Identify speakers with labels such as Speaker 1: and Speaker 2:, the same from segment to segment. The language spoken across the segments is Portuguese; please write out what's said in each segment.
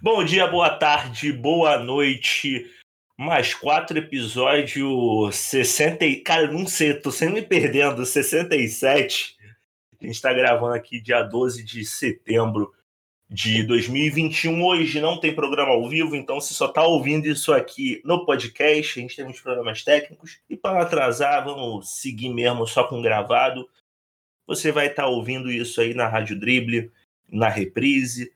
Speaker 1: Bom dia, boa tarde, boa noite. Mais quatro episódios 60. Cara, não sei, tô sempre me perdendo. 67. A gente tá gravando aqui dia 12 de setembro de 2021. Hoje não tem programa ao vivo, então você só tá ouvindo isso aqui no podcast. A gente tem uns programas técnicos. E para atrasar, vamos seguir mesmo só com gravado. Você vai estar tá ouvindo isso aí na Rádio Drible, na reprise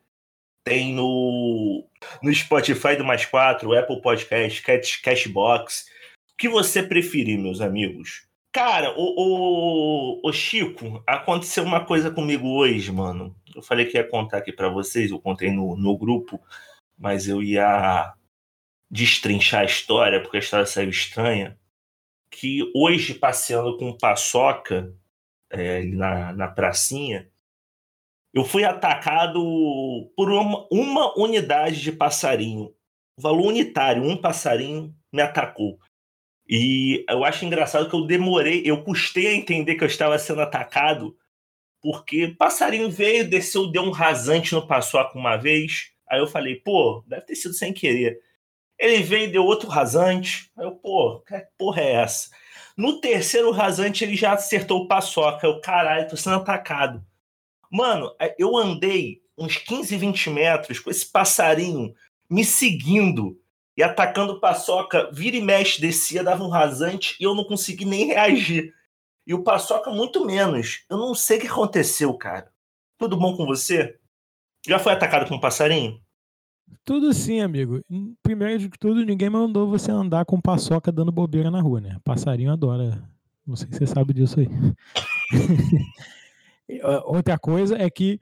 Speaker 1: tem no, no Spotify do Mais 4, Apple Podcast, Cashbox. O que você preferir, meus amigos? Cara, o, o, o, Chico, aconteceu uma coisa comigo hoje, mano. Eu falei que ia contar aqui para vocês, eu contei no, no grupo, mas eu ia destrinchar a história, porque a história saiu estranha. Que hoje, passeando com paçoca é, na, na pracinha, eu fui atacado por uma, uma unidade de passarinho. Valor unitário, um passarinho me atacou. E eu acho engraçado que eu demorei, eu custei a entender que eu estava sendo atacado, porque passarinho veio, desceu, deu um rasante no paçoca uma vez. Aí eu falei, pô, deve ter sido sem querer. Ele veio deu outro rasante. Aí eu, pô, que porra é essa? No terceiro rasante, ele já acertou o paçoca. Eu, caralho, tô sendo atacado. Mano, é, eu andei uns 15, 20 metros com esse passarinho me seguindo e atacando paçoca, vira e mexe, descia, dava um rasante e eu não consegui nem reagir. E o paçoca muito menos. Eu não sei o que aconteceu, cara. Tudo bom com você? Já foi atacado com um passarinho?
Speaker 2: Tudo sim, amigo. Primeiro de tudo, ninguém mandou você andar com paçoca dando bobeira na rua, né? Passarinho adora. Não sei se você sabe disso aí. Outra coisa é que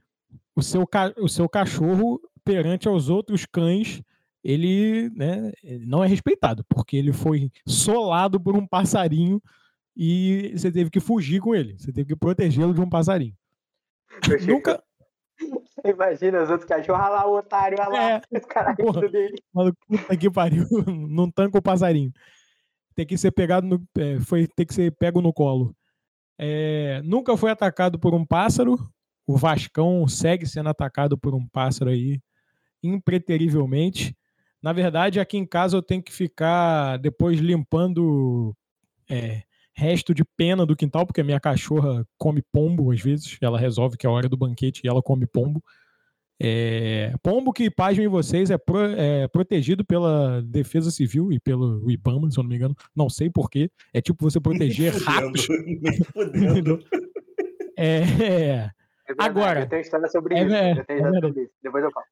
Speaker 2: o seu, o seu cachorro, perante aos outros cães, ele, né, não é respeitado, porque ele foi solado por um passarinho e você teve que fugir com ele. Você teve que protegê-lo de um passarinho.
Speaker 3: Nunca. Imagina os outros cachorros, olha lá o otário, olha lá é, os caras dele.
Speaker 2: Maluco, puta que pariu, não tanca o passarinho. Tem que ser pegado no. É, foi ter que ser pego no colo. É, nunca foi atacado por um pássaro. O Vascão segue sendo atacado por um pássaro aí, impreterivelmente. Na verdade, aqui em casa eu tenho que ficar depois limpando é, resto de pena do quintal, porque a minha cachorra come pombo às vezes. Ela resolve que é a hora do banquete e ela come pombo. É, pombo que, pasmem vocês, é, pro, é, protegido pela Defesa Civil e pelo IBAMA, se eu não me engano. Não sei porquê. É tipo você proteger ratos. é, é. Agora.
Speaker 3: Eu tenho história sobre é, isso. Eu tenho história sobre isso. Depois eu falo.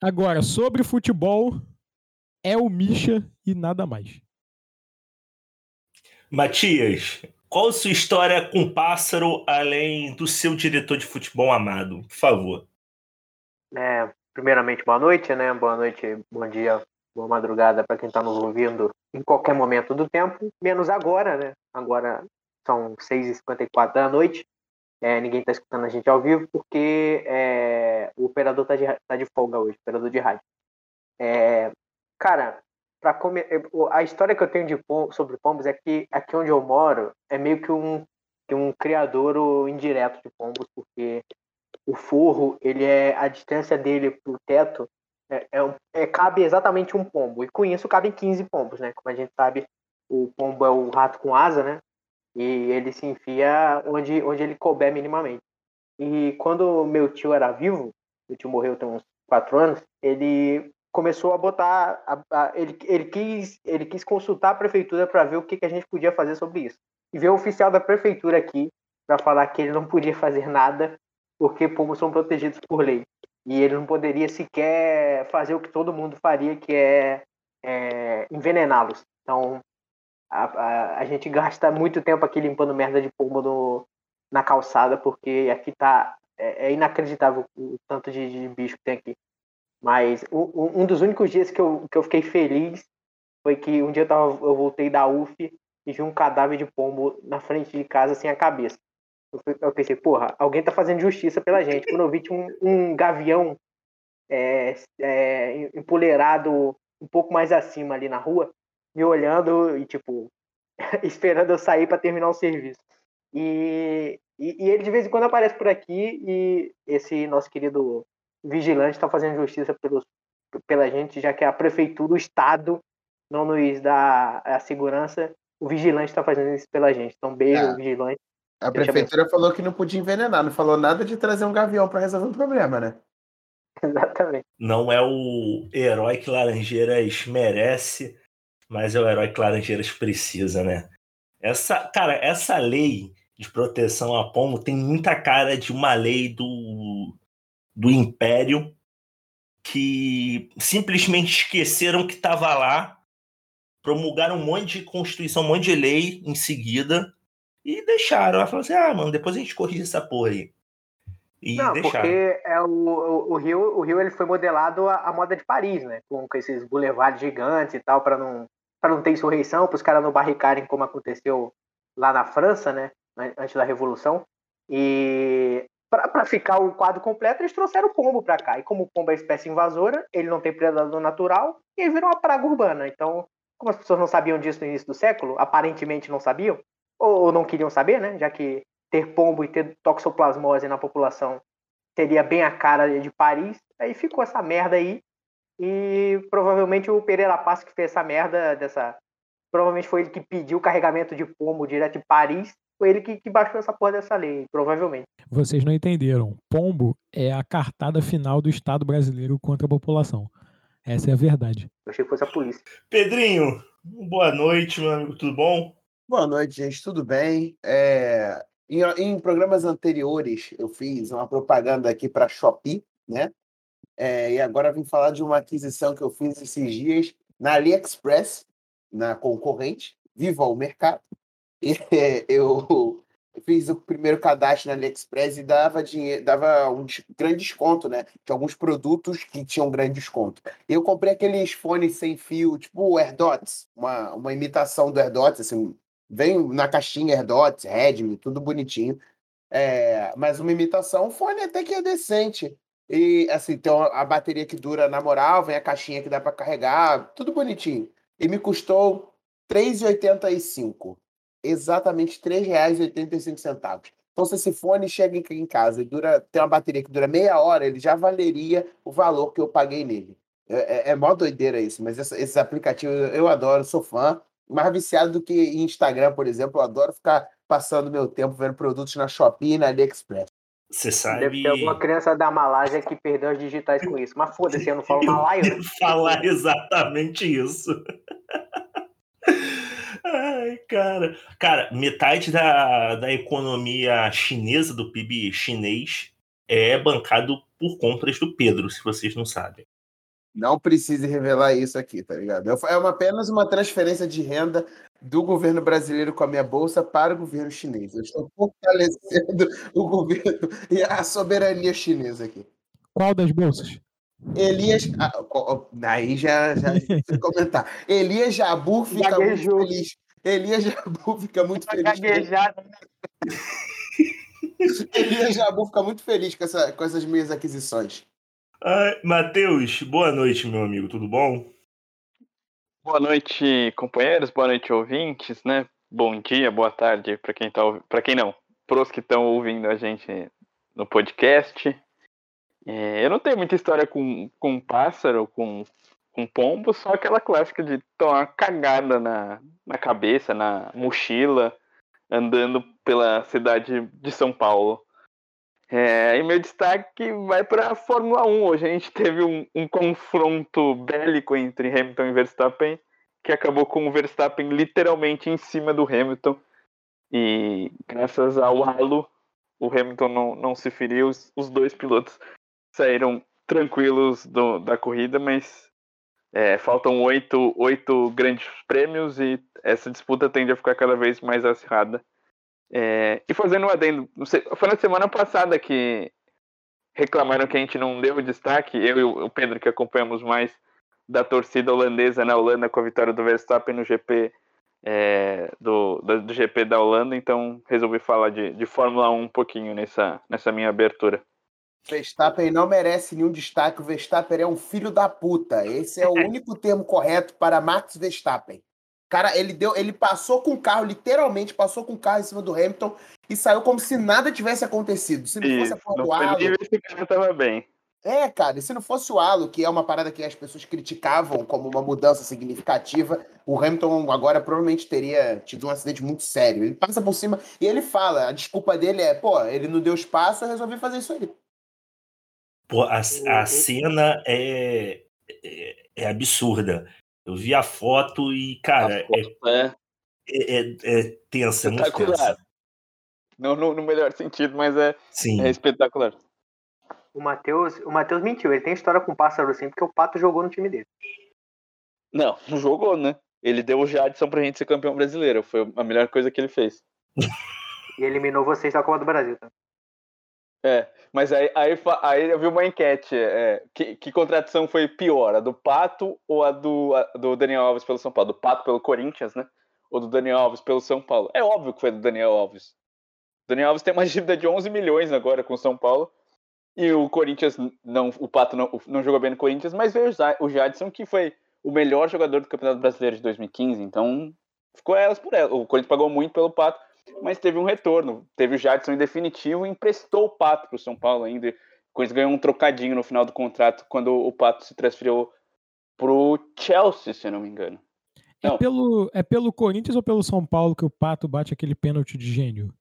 Speaker 2: Agora, sobre futebol, é o Misha e nada mais.
Speaker 1: Matias, qual a sua história com pássaro além do seu diretor de futebol amado? Por favor.
Speaker 3: É, primeiramente, boa noite, né? Boa noite, bom dia, boa madrugada para quem está nos ouvindo em qualquer momento do tempo, menos agora, né? Agora são 6h54 da noite. É, ninguém está escutando a gente ao vivo porque é, o operador está de, tá de folga hoje, operador de rádio. É, cara, para comer, a história que eu tenho de sobre pombos é que aqui onde eu moro é meio que um, que um criador indireto de pombos, porque o forro, ele é a distância dele para o teto é, é, é, cabe exatamente um pombo. E com isso cabem 15 pombos, né? Como a gente sabe, o pombo é o rato com asa, né? E ele se enfia onde, onde ele couber minimamente. E quando meu tio era vivo, meu tio morreu tem uns quatro anos, ele começou a botar, a, a, ele, ele, quis, ele quis consultar a prefeitura para ver o que, que a gente podia fazer sobre isso. E veio o oficial da prefeitura aqui para falar que ele não podia fazer nada porque pombos são protegidos por lei. E ele não poderia sequer fazer o que todo mundo faria, que é, é envenená-los. Então, a, a, a, gente gasta muito tempo aqui limpando merda de pombo no, na calçada, porque aqui tá é, é inacreditável o tanto de, de, bicho que tem aqui. Mas um, um dos únicos dias que eu, que eu fiquei feliz foi que um dia eu, tava, eu voltei da UF e vi um cadáver de pombo na frente de casa sem a cabeça. Eu pensei, porra, alguém tá fazendo justiça pela gente. Quando eu vi tinha um, um gavião é, é, empoleirado um pouco mais acima ali na rua, me olhando e, tipo, esperando eu sair para terminar o serviço. E, e, e, ele de vez em quando aparece por aqui e esse nosso querido vigilante está fazendo justiça pelos, pela gente, já que a prefeitura, o Estado, não nos dá a segurança, o vigilante está fazendo isso pela gente. Então, beijo, é. vigilante.
Speaker 4: A prefeitura falou que não podia envenenar, não falou nada de trazer um gavião para resolver o problema, né?
Speaker 3: Exatamente.
Speaker 1: Não é o herói que Laranjeiras merece, mas é o herói que Laranjeiras precisa, né? Essa, cara, essa lei de proteção a pombo tem muita cara de uma lei do, do Império que simplesmente esqueceram que estava lá, promulgaram um monte de constituição, um monte de lei em seguida e deixaram. Ela falou assim: ah, mano, depois a gente corrige essa porra aí.
Speaker 3: E não, deixaram. porque é o, o, o, Rio, o Rio ele foi modelado à, moda de Paris, né? Com, com esses boulevards gigantes e tal, para não, não ter insurreição, para os caras não barricarem como aconteceu lá na França, né? Antes da Revolução. E para ficar o quadro completo, eles trouxeram o pombo para cá. E como o pombo é espécie invasora, ele não tem predador natural, e ele virou uma praga urbana. Então, como as pessoas não sabiam disso no início do século, aparentemente não sabiam, ou não queriam saber, né? Já que ter pombo e ter toxoplasmose na população seria bem a cara de Paris. Aí ficou essa merda aí. E provavelmente o Pereira Passo que fez essa merda dessa. Provavelmente foi ele que pediu o carregamento de pombo direto de Paris. Foi ele que, que baixou essa porra dessa lei, provavelmente.
Speaker 2: Vocês não entenderam. Pombo é a cartada final do Estado brasileiro contra a população. Essa é a verdade.
Speaker 3: Eu achei que fosse a polícia.
Speaker 1: Pedrinho, boa noite, meu amigo, tudo bom?
Speaker 4: Boa noite, gente, tudo bem? É, em, em, programas anteriores, eu fiz uma propaganda aqui para a Shopee, né? É, e agora vim falar de uma aquisição que eu fiz esses dias na AliExpress, na concorrente, Viva o Mercado. E, é, eu fiz o primeiro cadastro na AliExpress e dava, dinheiro, dava um grande desconto, né? Tinha alguns produtos que tinham grande desconto. Eu comprei aqueles fones sem fio, tipo o AirDots, uma, uma imitação do AirDots, assim, Vem na caixinha AirDots, Redmi, tudo bonitinho. É, mas uma imitação, o fone até que é decente. E assim, tem a bateria que dura na moral, vem a caixinha que dá para carregar, tudo bonitinho. E me custou R$ 3,85. Exatamente R$ 3,85. Então, se esse fone chega em casa e dura, tem uma bateria que dura meia hora, ele já valeria o valor que eu paguei nele. É, é, é mó doideira isso, mas esses aplicativos eu adoro, sou fã mais viciado do que em Instagram, por exemplo. Eu adoro ficar passando meu tempo vendo produtos na Shopee e na AliExpress.
Speaker 1: Você sabe.
Speaker 3: Deve ter alguma criança da Malásia que perdeu as digitais com isso. Mas foda-se, eu não falo malaio.
Speaker 1: Eu falar exatamente isso. Ai, cara. Cara, metade da, da economia chinesa, do PIB chinês, é bancado por compras do Pedro, se vocês não sabem.
Speaker 4: Não precise revelar isso aqui, tá ligado? É uma, apenas uma transferência de renda do governo brasileiro com a minha bolsa para o governo chinês. Eu estou fortalecendo o governo e a soberania chinesa aqui.
Speaker 2: Qual das bolsas?
Speaker 4: Elias. Ah, aí já, já comentar. Elias Jabu fica Gaguejou. muito feliz. Elias Jabu fica muito feliz. Gaguejada. Elias Jabu fica muito feliz com, essa, com essas minhas aquisições.
Speaker 1: Matheus, boa noite, meu amigo, tudo bom?
Speaker 5: Boa noite, companheiros, boa noite, ouvintes, né? Bom dia, boa tarde para quem tá para quem não, pros que estão ouvindo a gente no podcast. É, eu não tenho muita história com, com pássaro, com, com pombo, só aquela clássica de tomar cagada na, na cabeça, na mochila, andando pela cidade de São Paulo. É, e meu destaque vai para a Fórmula 1. Hoje a gente teve um, um, confronto bélico entre Hamilton e Verstappen, que acabou com o Verstappen literalmente em cima do Hamilton. E graças ao halo, o Hamilton não, não se feriu. Os, os dois pilotos saíram tranquilos do, da corrida, mas é, faltam oito, oito grandes prêmios e essa disputa tende a ficar cada vez mais acirrada. É, e fazendo um adendo, sei, foi na semana passada que reclamaram que a gente não deu destaque, eu e o Pedro que acompanhamos mais da torcida holandesa na Holanda com a vitória do Verstappen no GP é, do, do, do, GP da Holanda, então resolvi falar de, de Fórmula 1 um pouquinho nessa, nessa minha abertura.
Speaker 4: Verstappen não merece nenhum destaque, o Verstappen é um filho da puta. Esse é o único termo correto para Max Verstappen. Cara, ele deu, ele passou com o carro, literalmente passou com o carro em cima do Hamilton e saiu como se nada tivesse acontecido. Se não fosse atordoado.
Speaker 5: Esse cara tava bem.
Speaker 4: É, cara, e se não fosse o halo, que é uma parada que as pessoas criticavam como uma mudança significativa, o Hamilton agora provavelmente teria tido um acidente muito sério. Ele passa por cima e ele fala, a desculpa dele é, pô, ele não deu espaço, eu resolvi fazer isso aí.
Speaker 1: Pô, a, a cena é, é, é absurda. Eu vi a foto e, cara,
Speaker 5: foto é,
Speaker 1: é, é, é tensa, é muito
Speaker 5: espetacular.
Speaker 1: tensa.
Speaker 5: Não no, no melhor sentido, mas é,
Speaker 1: Sim.
Speaker 5: é espetacular.
Speaker 3: O Matheus, o Matheus mentiu, ele tem história com o pássaro sim, porque o Pato jogou no time dele.
Speaker 5: Não, não jogou, né? Ele deu o Jadson pra gente ser campeão brasileiro. Foi a melhor coisa que ele fez.
Speaker 3: E eliminou vocês da Copa do Brasil, tá?
Speaker 5: É, mas aí, aí, aí eu vi uma enquete. é, que, que contratação foi pior? A do Pato ou a do, a do Daniel Alves pelo São Paulo? Do Pato pelo Corinthians, né? Ou do Daniel Alves pelo São Paulo? É óbvio que foi do Daniel Alves. O Daniel Alves tem uma dívida de 11 milhões agora com o São Paulo. E o Corinthians, não, o Pato não, não jogou bem no Corinthians, mas veio o Jadson, que foi o melhor jogador do Campeonato Brasileiro de 2015. Então, ficou elas por elas. O Corinthians pagou muito pelo Pato, mas teve um retorno. Teve o Jadson em definitivo e emprestou o Pato para o São Paulo ainda. O Corinthians ganhou um trocadinho no final do contrato quando o Pato se transferiu pro Chelsea, se eu não me engano.
Speaker 2: É
Speaker 5: Não.
Speaker 2: pelo, é pelo Corinthians ou pelo São Paulo que o Pato bate aquele pênalti de gênio?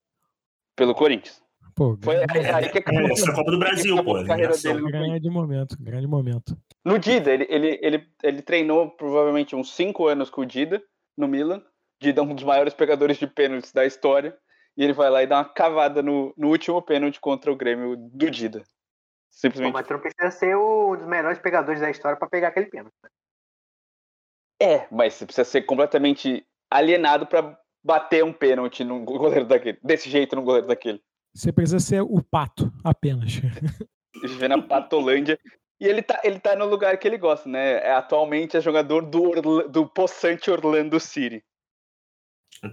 Speaker 5: Pelo Corinthians.
Speaker 2: Pô,
Speaker 5: Foi
Speaker 2: grande,
Speaker 5: aí que acabou,
Speaker 1: É, essa é a Copa do Brasil, pô.
Speaker 2: grande momento, grande momento.
Speaker 5: No Dida, ele, ele, ele, ele treinou provavelmente uns 5 anos com o Dida no Milan. Dida é um dos maiores pegadores de pênaltis da história. E ele vai lá e dá uma cavada no, no último pênalti contra o Grêmio do Dida. Simplesmente.
Speaker 3: mas tu não precisa ser um dos melhores pegadores da história pra pegar aquele pênalti.
Speaker 5: É, mas você precisa ser completamente alienado pra bater um pênalti num goleiro daquele. Desse jeito num goleiro daquele.
Speaker 2: Você precisa ser o Pato, apenas.
Speaker 5: Viver na Patolândia. E ele tá, ele tá no lugar que ele gosta, né? É, atualmente é jogador do, Orla- do possante Orlando City.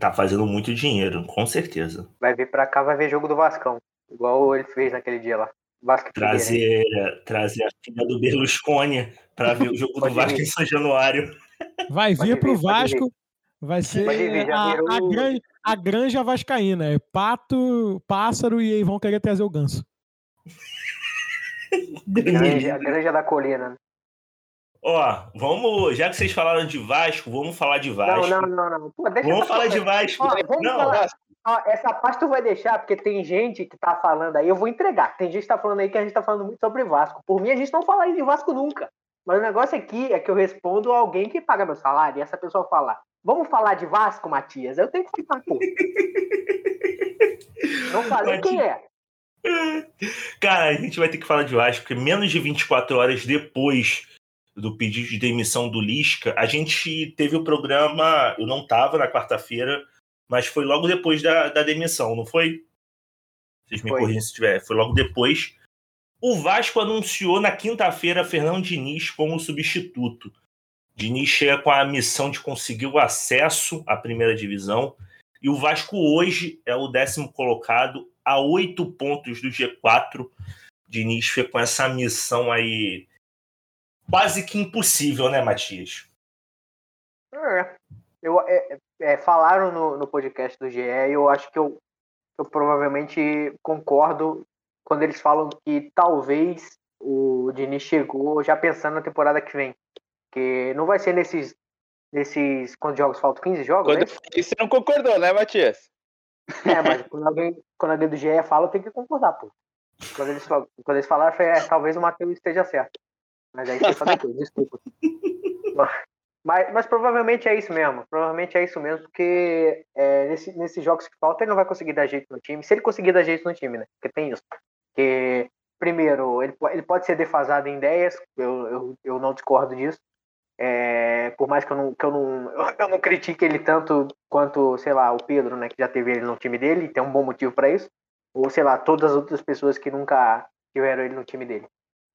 Speaker 1: Tá fazendo muito dinheiro, com certeza.
Speaker 3: Vai vir pra cá, vai ver jogo do Vascão. Igual ele fez naquele dia lá. Vasco.
Speaker 1: Trazer, trazer a filha do Berlusconi para ver o jogo do Vasco
Speaker 3: vir.
Speaker 1: em São Januário.
Speaker 2: Vai
Speaker 3: Pode
Speaker 2: vir pro Vasco, vai ser
Speaker 3: vir,
Speaker 2: a, a, granja, a granja vascaína. É pato, pássaro e aí vão querer trazer o ganso.
Speaker 3: Granja, a Granja da Colina.
Speaker 1: Ó, vamos, já que vocês falaram de Vasco, vamos falar de Vasco.
Speaker 3: Não, não, não, não. Pô, deixa
Speaker 1: Vamos falar de Vasco.
Speaker 3: Ó, vamos
Speaker 1: não,
Speaker 3: falar. Ó, essa parte tu vai deixar, porque tem gente que tá falando aí, eu vou entregar. Tem gente que tá falando aí que a gente tá falando muito sobre Vasco. Por mim, a gente não fala aí de Vasco nunca. Mas o negócio aqui é que eu respondo a alguém que paga meu salário e essa pessoa fala: Vamos falar de Vasco, Matias? Eu tenho que ficar, pô. Não falei quem é.
Speaker 1: Cara, a gente vai ter que falar de Vasco, porque menos de 24 horas depois do pedido de demissão do Lisca, a gente teve o programa. Eu não tava na quarta-feira, mas foi logo depois da, da demissão, não foi? Vocês me corrigem se tiver. Foi logo depois. O Vasco anunciou na quinta-feira Fernando Diniz como substituto. Diniz chega com a missão de conseguir o acesso à primeira divisão. E o Vasco hoje é o décimo colocado a oito pontos do G4. Diniz foi com essa missão aí quase que impossível, né, Matias?
Speaker 3: É. Eu, é, é, falaram no, no podcast do GE e eu acho que eu, eu provavelmente concordo quando eles falam que talvez o Diniz chegou já pensando na temporada que vem. Que não vai ser nesses. nesses quantos jogos faltam? 15 jogos?
Speaker 5: Quando
Speaker 3: né?
Speaker 5: você não concordou, né, Matias?
Speaker 3: É, mas quando alguém, quando alguém do GE fala, eu tenho que concordar, pô. Quando eles, quando eles falaram, falei, é, talvez o Matheus esteja certo. Mas aí você fala depois, desculpa. Mas, mas provavelmente é isso mesmo. Provavelmente é isso mesmo, porque é, nesse, nesses jogos que faltam, ele não vai conseguir dar jeito no time. Se ele conseguir dar jeito no time, né? Porque tem isso. Porque, primeiro, ele, ele pode ser defasado em ideias, eu, eu, eu não discordo disso. É, por mais que eu não, que eu não, eu não critique ele tanto quanto, sei lá, o Pedro, né, que já teve ele no time dele, e tem um bom motivo para isso, ou sei lá, todas as outras pessoas que nunca tiveram ele no time dele.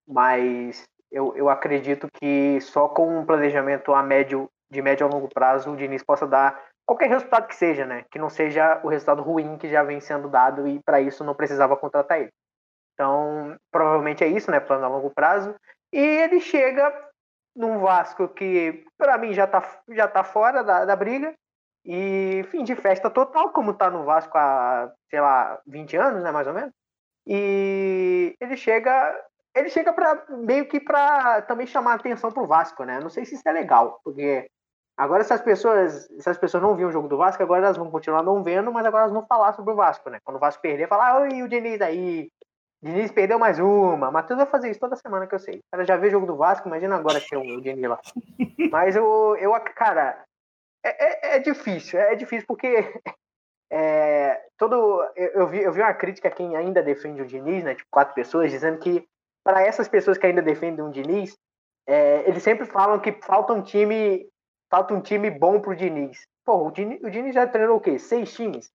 Speaker 3: Mas eu, eu acredito que só com um planejamento a médio, de médio a longo prazo, o Diniz possa dar qualquer resultado que seja, né, que não seja o resultado ruim que já vem sendo dado e para isso não precisava contratar ele. Então, provavelmente é isso, né, plano a longo prazo. E ele chega num Vasco que, para mim, já tá, já tá fora da, da briga. E fim de festa total, como tá no Vasco há, sei lá, 20 anos, né, mais ou menos. E ele chega ele chega para meio que para também chamar atenção pro Vasco, né? Não sei se isso é legal, porque agora essas pessoas, essas pessoas não viam o jogo do Vasco, agora elas vão continuar não vendo, mas agora elas vão falar sobre o Vasco, né? Quando o Vasco perder, falar, oi, o Diniz aí, Diniz perdeu mais uma. Matheus vai fazer isso toda semana que eu sei. Ela já vê jogo do Vasco, imagina agora ter o Diniz lá. Mas eu, eu cara, é, é, é difícil, é difícil porque é, todo, eu, eu, vi, eu vi uma crítica a quem ainda defende o Diniz, né? Tipo, quatro pessoas, dizendo que para essas pessoas que ainda defendem o Diniz, é, eles sempre falam que falta um time, falta um time bom pro Diniz. Pô, o Diniz, o Diniz já treinou o quê? Seis times?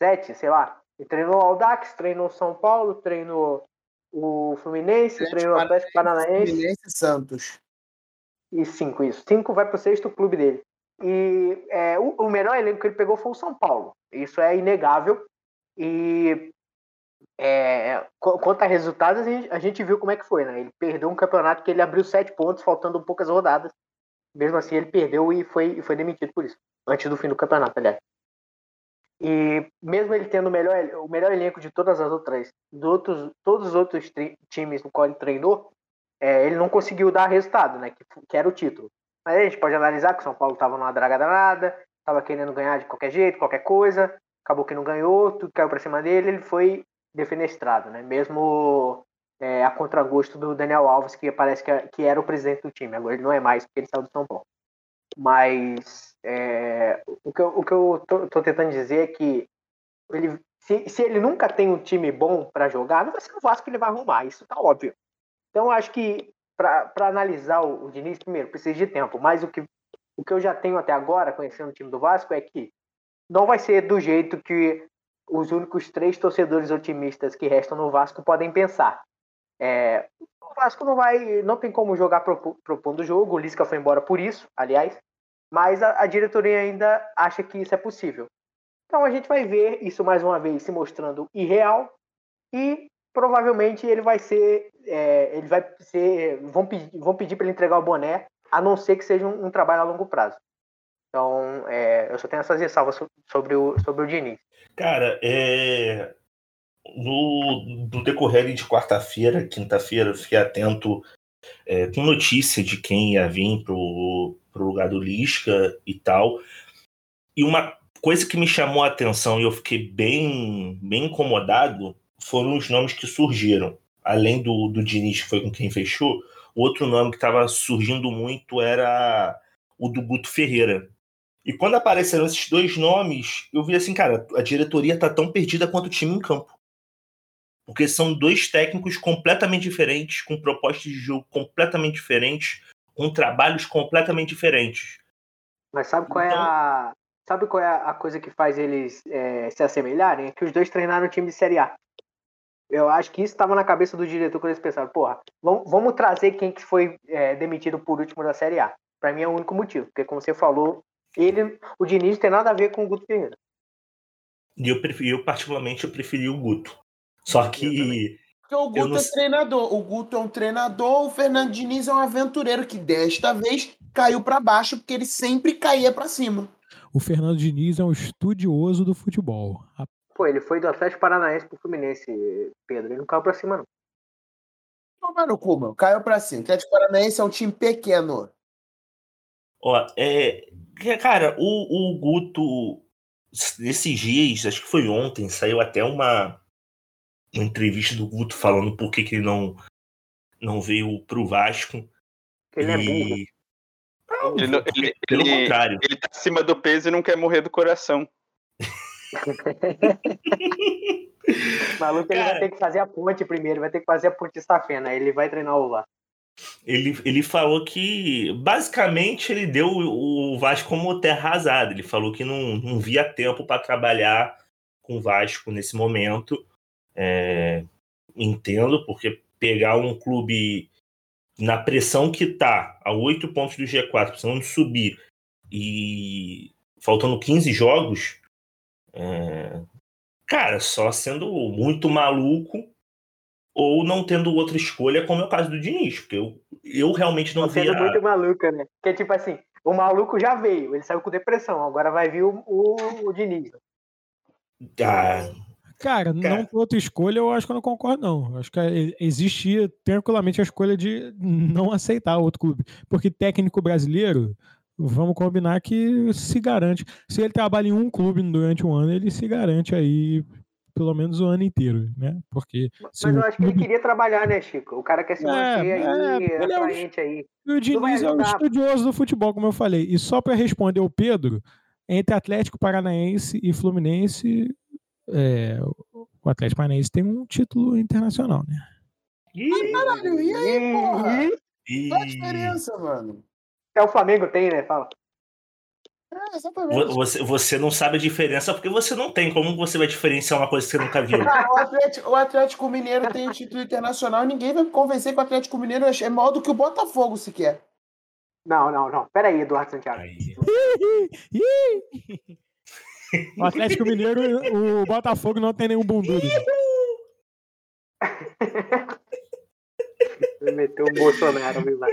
Speaker 3: Sete, sei lá. Ele treinou o Aldax, treinou o São Paulo, treinou o Fluminense, treinou o Atlético Paranaense.
Speaker 4: Fluminense e Santos.
Speaker 3: E cinco, isso. Cinco vai pro sexto clube dele. E é, o, o, melhor elenco que ele pegou foi o São Paulo. Isso é inegável. E é, quanto a resultados, a gente, a gente, viu como é que foi, né? Ele perdeu um campeonato que ele abriu sete pontos, faltando poucas rodadas. Mesmo assim, ele perdeu e foi, e foi demitido por isso. Antes do fim do campeonato, aliás. E mesmo ele tendo o melhor, o melhor elenco de todas as outras, do outros, todos os outros times no qual ele treinou, é, ele não conseguiu dar resultado, né? Que, que, era o título. Mas a gente pode analisar que o São Paulo estava numa draga danada, estava querendo ganhar de qualquer jeito, qualquer coisa, acabou que não ganhou, tudo caiu para cima dele, ele foi defenestrado, né? Mesmo é, a contragosto do Daniel Alves, que parece que, que era o presidente do time, agora ele não é mais, porque ele saiu do São Paulo. Mas é, o que eu, o que eu tô, tô, tentando dizer é que ele, se, se ele nunca tem um time bom para jogar, não vai ser o Vasco que ele vai arrumar, isso tá óbvio. Então, acho que para analisar o, o Diniz, primeiro, precisa de tempo, mas o que, o que eu já tenho até agora, conhecendo o time do Vasco, é que não vai ser do jeito que os únicos três torcedores otimistas que restam no Vasco podem pensar. É, o Vasco não vai, não tem como jogar propondo o jogo. O Lisca foi embora por isso, aliás, mas a, a, diretoria ainda acha que isso é possível. Então a gente vai ver isso mais uma vez se mostrando irreal e provavelmente ele vai ser, é, ele vai ser, vão pedir, vão pedir para ele entregar o boné, a não ser que seja um, um trabalho a longo prazo. Então, é, eu só tenho essas ressalvas sobre o, sobre o Diniz.
Speaker 1: Cara, é, no, no decorrer de quarta-feira, quinta-feira, fiquei atento é, com notícia de quem ia vir pro, pro lugar do Lisca e tal. E uma coisa que me chamou a atenção e eu fiquei bem, bem incomodado foram os nomes que surgiram. Além do, do Diniz, que foi com quem fechou, outro nome que estava surgindo muito era o do Guto Ferreira. E quando apareceram esses dois nomes, eu vi assim, cara, a diretoria tá tão perdida quanto o time em campo. Porque são dois técnicos completamente diferentes, com propostas de jogo completamente diferentes, com trabalhos completamente diferentes.
Speaker 3: Mas sabe qual então... é a. Sabe qual é a coisa que faz eles é, se assemelharem? É que os dois treinaram o time de Série A. Eu acho que isso estava na cabeça do diretor quando eles pensaram, porra, vamos, vamos trazer quem que foi é, demitido por último da Série A. Para mim é o único motivo, porque como você falou, ele, o Diniz tem nada a ver com o Guto Ferreira.
Speaker 1: E eu, preferi, eu particularmente eu preferi o Guto. Só que.
Speaker 4: Porque o Guto não... é treinador. O Guto é um treinador, o Fernando Diniz é um aventureiro que desta vez caiu para baixo porque ele sempre caía para cima.
Speaker 2: O Fernando Diniz é um estudioso do futebol.
Speaker 3: Pô, ele foi do Atlético Paranaense pro Fluminense, Pedro. Ele não caiu pra cima, não.
Speaker 4: Toma no cu, mano. Caiu pra cima. O Atlético Paranaense é um time pequeno.
Speaker 1: Ó, é. Cara, o, o Guto, esses dias, acho que foi ontem, saiu até uma, uma entrevista do Guto falando por que, que ele não, não veio pro Vasco.
Speaker 3: Ele é e... é burro.
Speaker 5: Não, ele, ele, pelo ele, contrário. Ele tá acima do peso e não quer morrer do coração.
Speaker 3: maluco, ele Cara, vai ter que fazer a ponte primeiro, vai ter que fazer a ponte estafena, ele vai treinar o lá.
Speaker 1: Ele, ele falou que basicamente ele deu o Vasco como terra arrasada. Ele falou que não, não via tempo para trabalhar com o Vasco nesse momento. É, entendo, porque pegar um clube na pressão que tá, a oito pontos do G4, precisando subir, e faltando 15 jogos, é, cara, só sendo muito maluco ou não tendo outra escolha, como é o caso do Diniz, porque eu, eu realmente não vi.
Speaker 3: Sendo muito maluca, né? Porque, tipo assim, o maluco já veio, ele saiu com depressão, agora vai vir o, o, o Diniz.
Speaker 1: Ah,
Speaker 2: Cara,
Speaker 1: Cara.
Speaker 2: não por outra escolha, eu acho que eu não concordo, não. Eu acho que é- existia tranquilamente a escolha de não aceitar outro clube. Porque técnico brasileiro, vamos combinar que se garante. Se ele trabalha em um clube durante um ano, ele se garante aí pelo menos o ano inteiro, né? Porque
Speaker 3: Mas eu acho que ele queria trabalhar, né, Chico? O cara quer se
Speaker 2: É,
Speaker 3: manter
Speaker 2: é,
Speaker 3: aí,
Speaker 2: é um-
Speaker 3: atraente aí.
Speaker 2: E o Diniz é um estudioso do futebol, como eu falei. E só para responder o Pedro, entre Atlético Paranaense e Fluminense, é, o Atlético Paranaense tem um título internacional, né?
Speaker 1: Ih,
Speaker 4: Caralho, e aí, porra?
Speaker 1: ih.
Speaker 4: Qual a diferença, mano?
Speaker 3: É o Flamengo tem, né? Fala.
Speaker 4: É, exatamente.
Speaker 1: Você, você não sabe a diferença porque você não tem. Como você vai diferenciar uma coisa que você nunca viu?
Speaker 4: Cara, o Atlético, o Atlético Mineiro tem o título internacional e ninguém vai me convencer que o Atlético Mineiro é maior do que o Botafogo sequer.
Speaker 3: Não, não, não. Pera aí, Eduardo Santiago.
Speaker 1: Aí.
Speaker 2: O Atlético Mineiro, o Botafogo não tem nenhum bundudo.
Speaker 3: Meteu o Bolsonaro, viu? lá.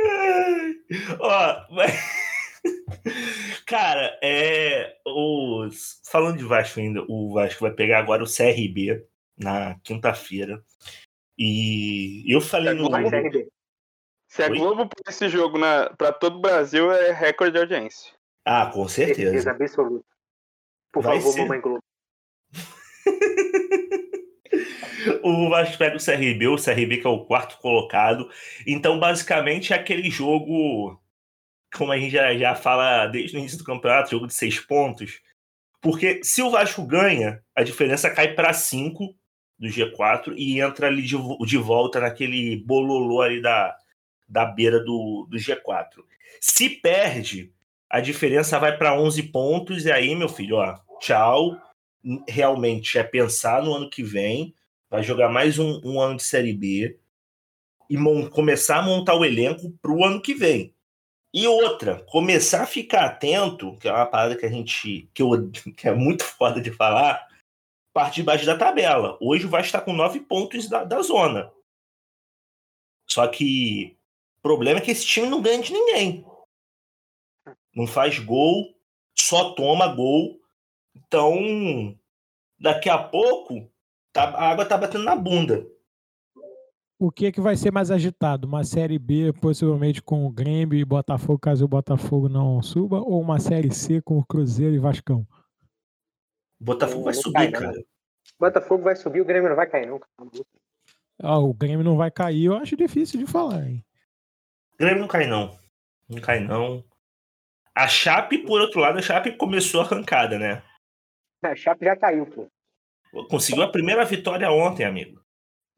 Speaker 1: Ó, mas... Cara, é. Os... Falando de Vasco ainda, o Vasco vai pegar agora o CRB na quinta-feira. E eu falei no.
Speaker 3: Vai, CRB.
Speaker 5: Se a
Speaker 1: Oi?
Speaker 5: Globo pôr esse jogo na, pra todo o Brasil, é recorde de audiência.
Speaker 1: Ah, com certeza.
Speaker 3: Certeza absoluta. Por
Speaker 1: Vai
Speaker 3: favor,
Speaker 1: ser.
Speaker 3: mamãe Globo.
Speaker 1: O Vasco pega o CRB, o CRB que é o quarto colocado. Então, basicamente, é aquele jogo, como a gente já, já fala desde o início do campeonato, jogo de seis pontos. Porque se o Vasco ganha, a diferença cai para cinco do G4 e entra ali de, de volta naquele bololô ali da, da beira do, do G4. Se perde, a diferença vai para 11 pontos e aí, meu filho, ó, tchau. Realmente é pensar no ano que vem, vai jogar mais um, um ano de Série B e começar a montar o elenco para o ano que vem. E outra, começar a ficar atento, que é uma parada que a gente. que, eu, que é muito foda de falar, parte de baixo da tabela. Hoje o Vasco está com nove pontos da, da zona. Só que o problema é que esse time não ganha de ninguém. Não faz gol, só toma gol. Então, daqui a pouco, tá- a água tá batendo na bunda.
Speaker 2: O que, que vai ser mais agitado? Uma Série B, possivelmente com o Grêmio e Botafogo, caso o Botafogo não suba, ou uma Série C com o Cruzeiro e Vascão?
Speaker 1: O Botafogo vai subir,
Speaker 3: não.
Speaker 1: cara.
Speaker 3: Botafogo vai subir, o Grêmio não vai cair, não.
Speaker 2: Ah, o Grêmio não vai cair, eu acho difícil de falar, hein?
Speaker 1: Grêmio não cai, não. Não cai, não. A Chape, por outro lado, a Chape começou a arrancada, né?
Speaker 3: A Chape já caiu, pô.
Speaker 1: Conseguiu a primeira vitória ontem, amigo.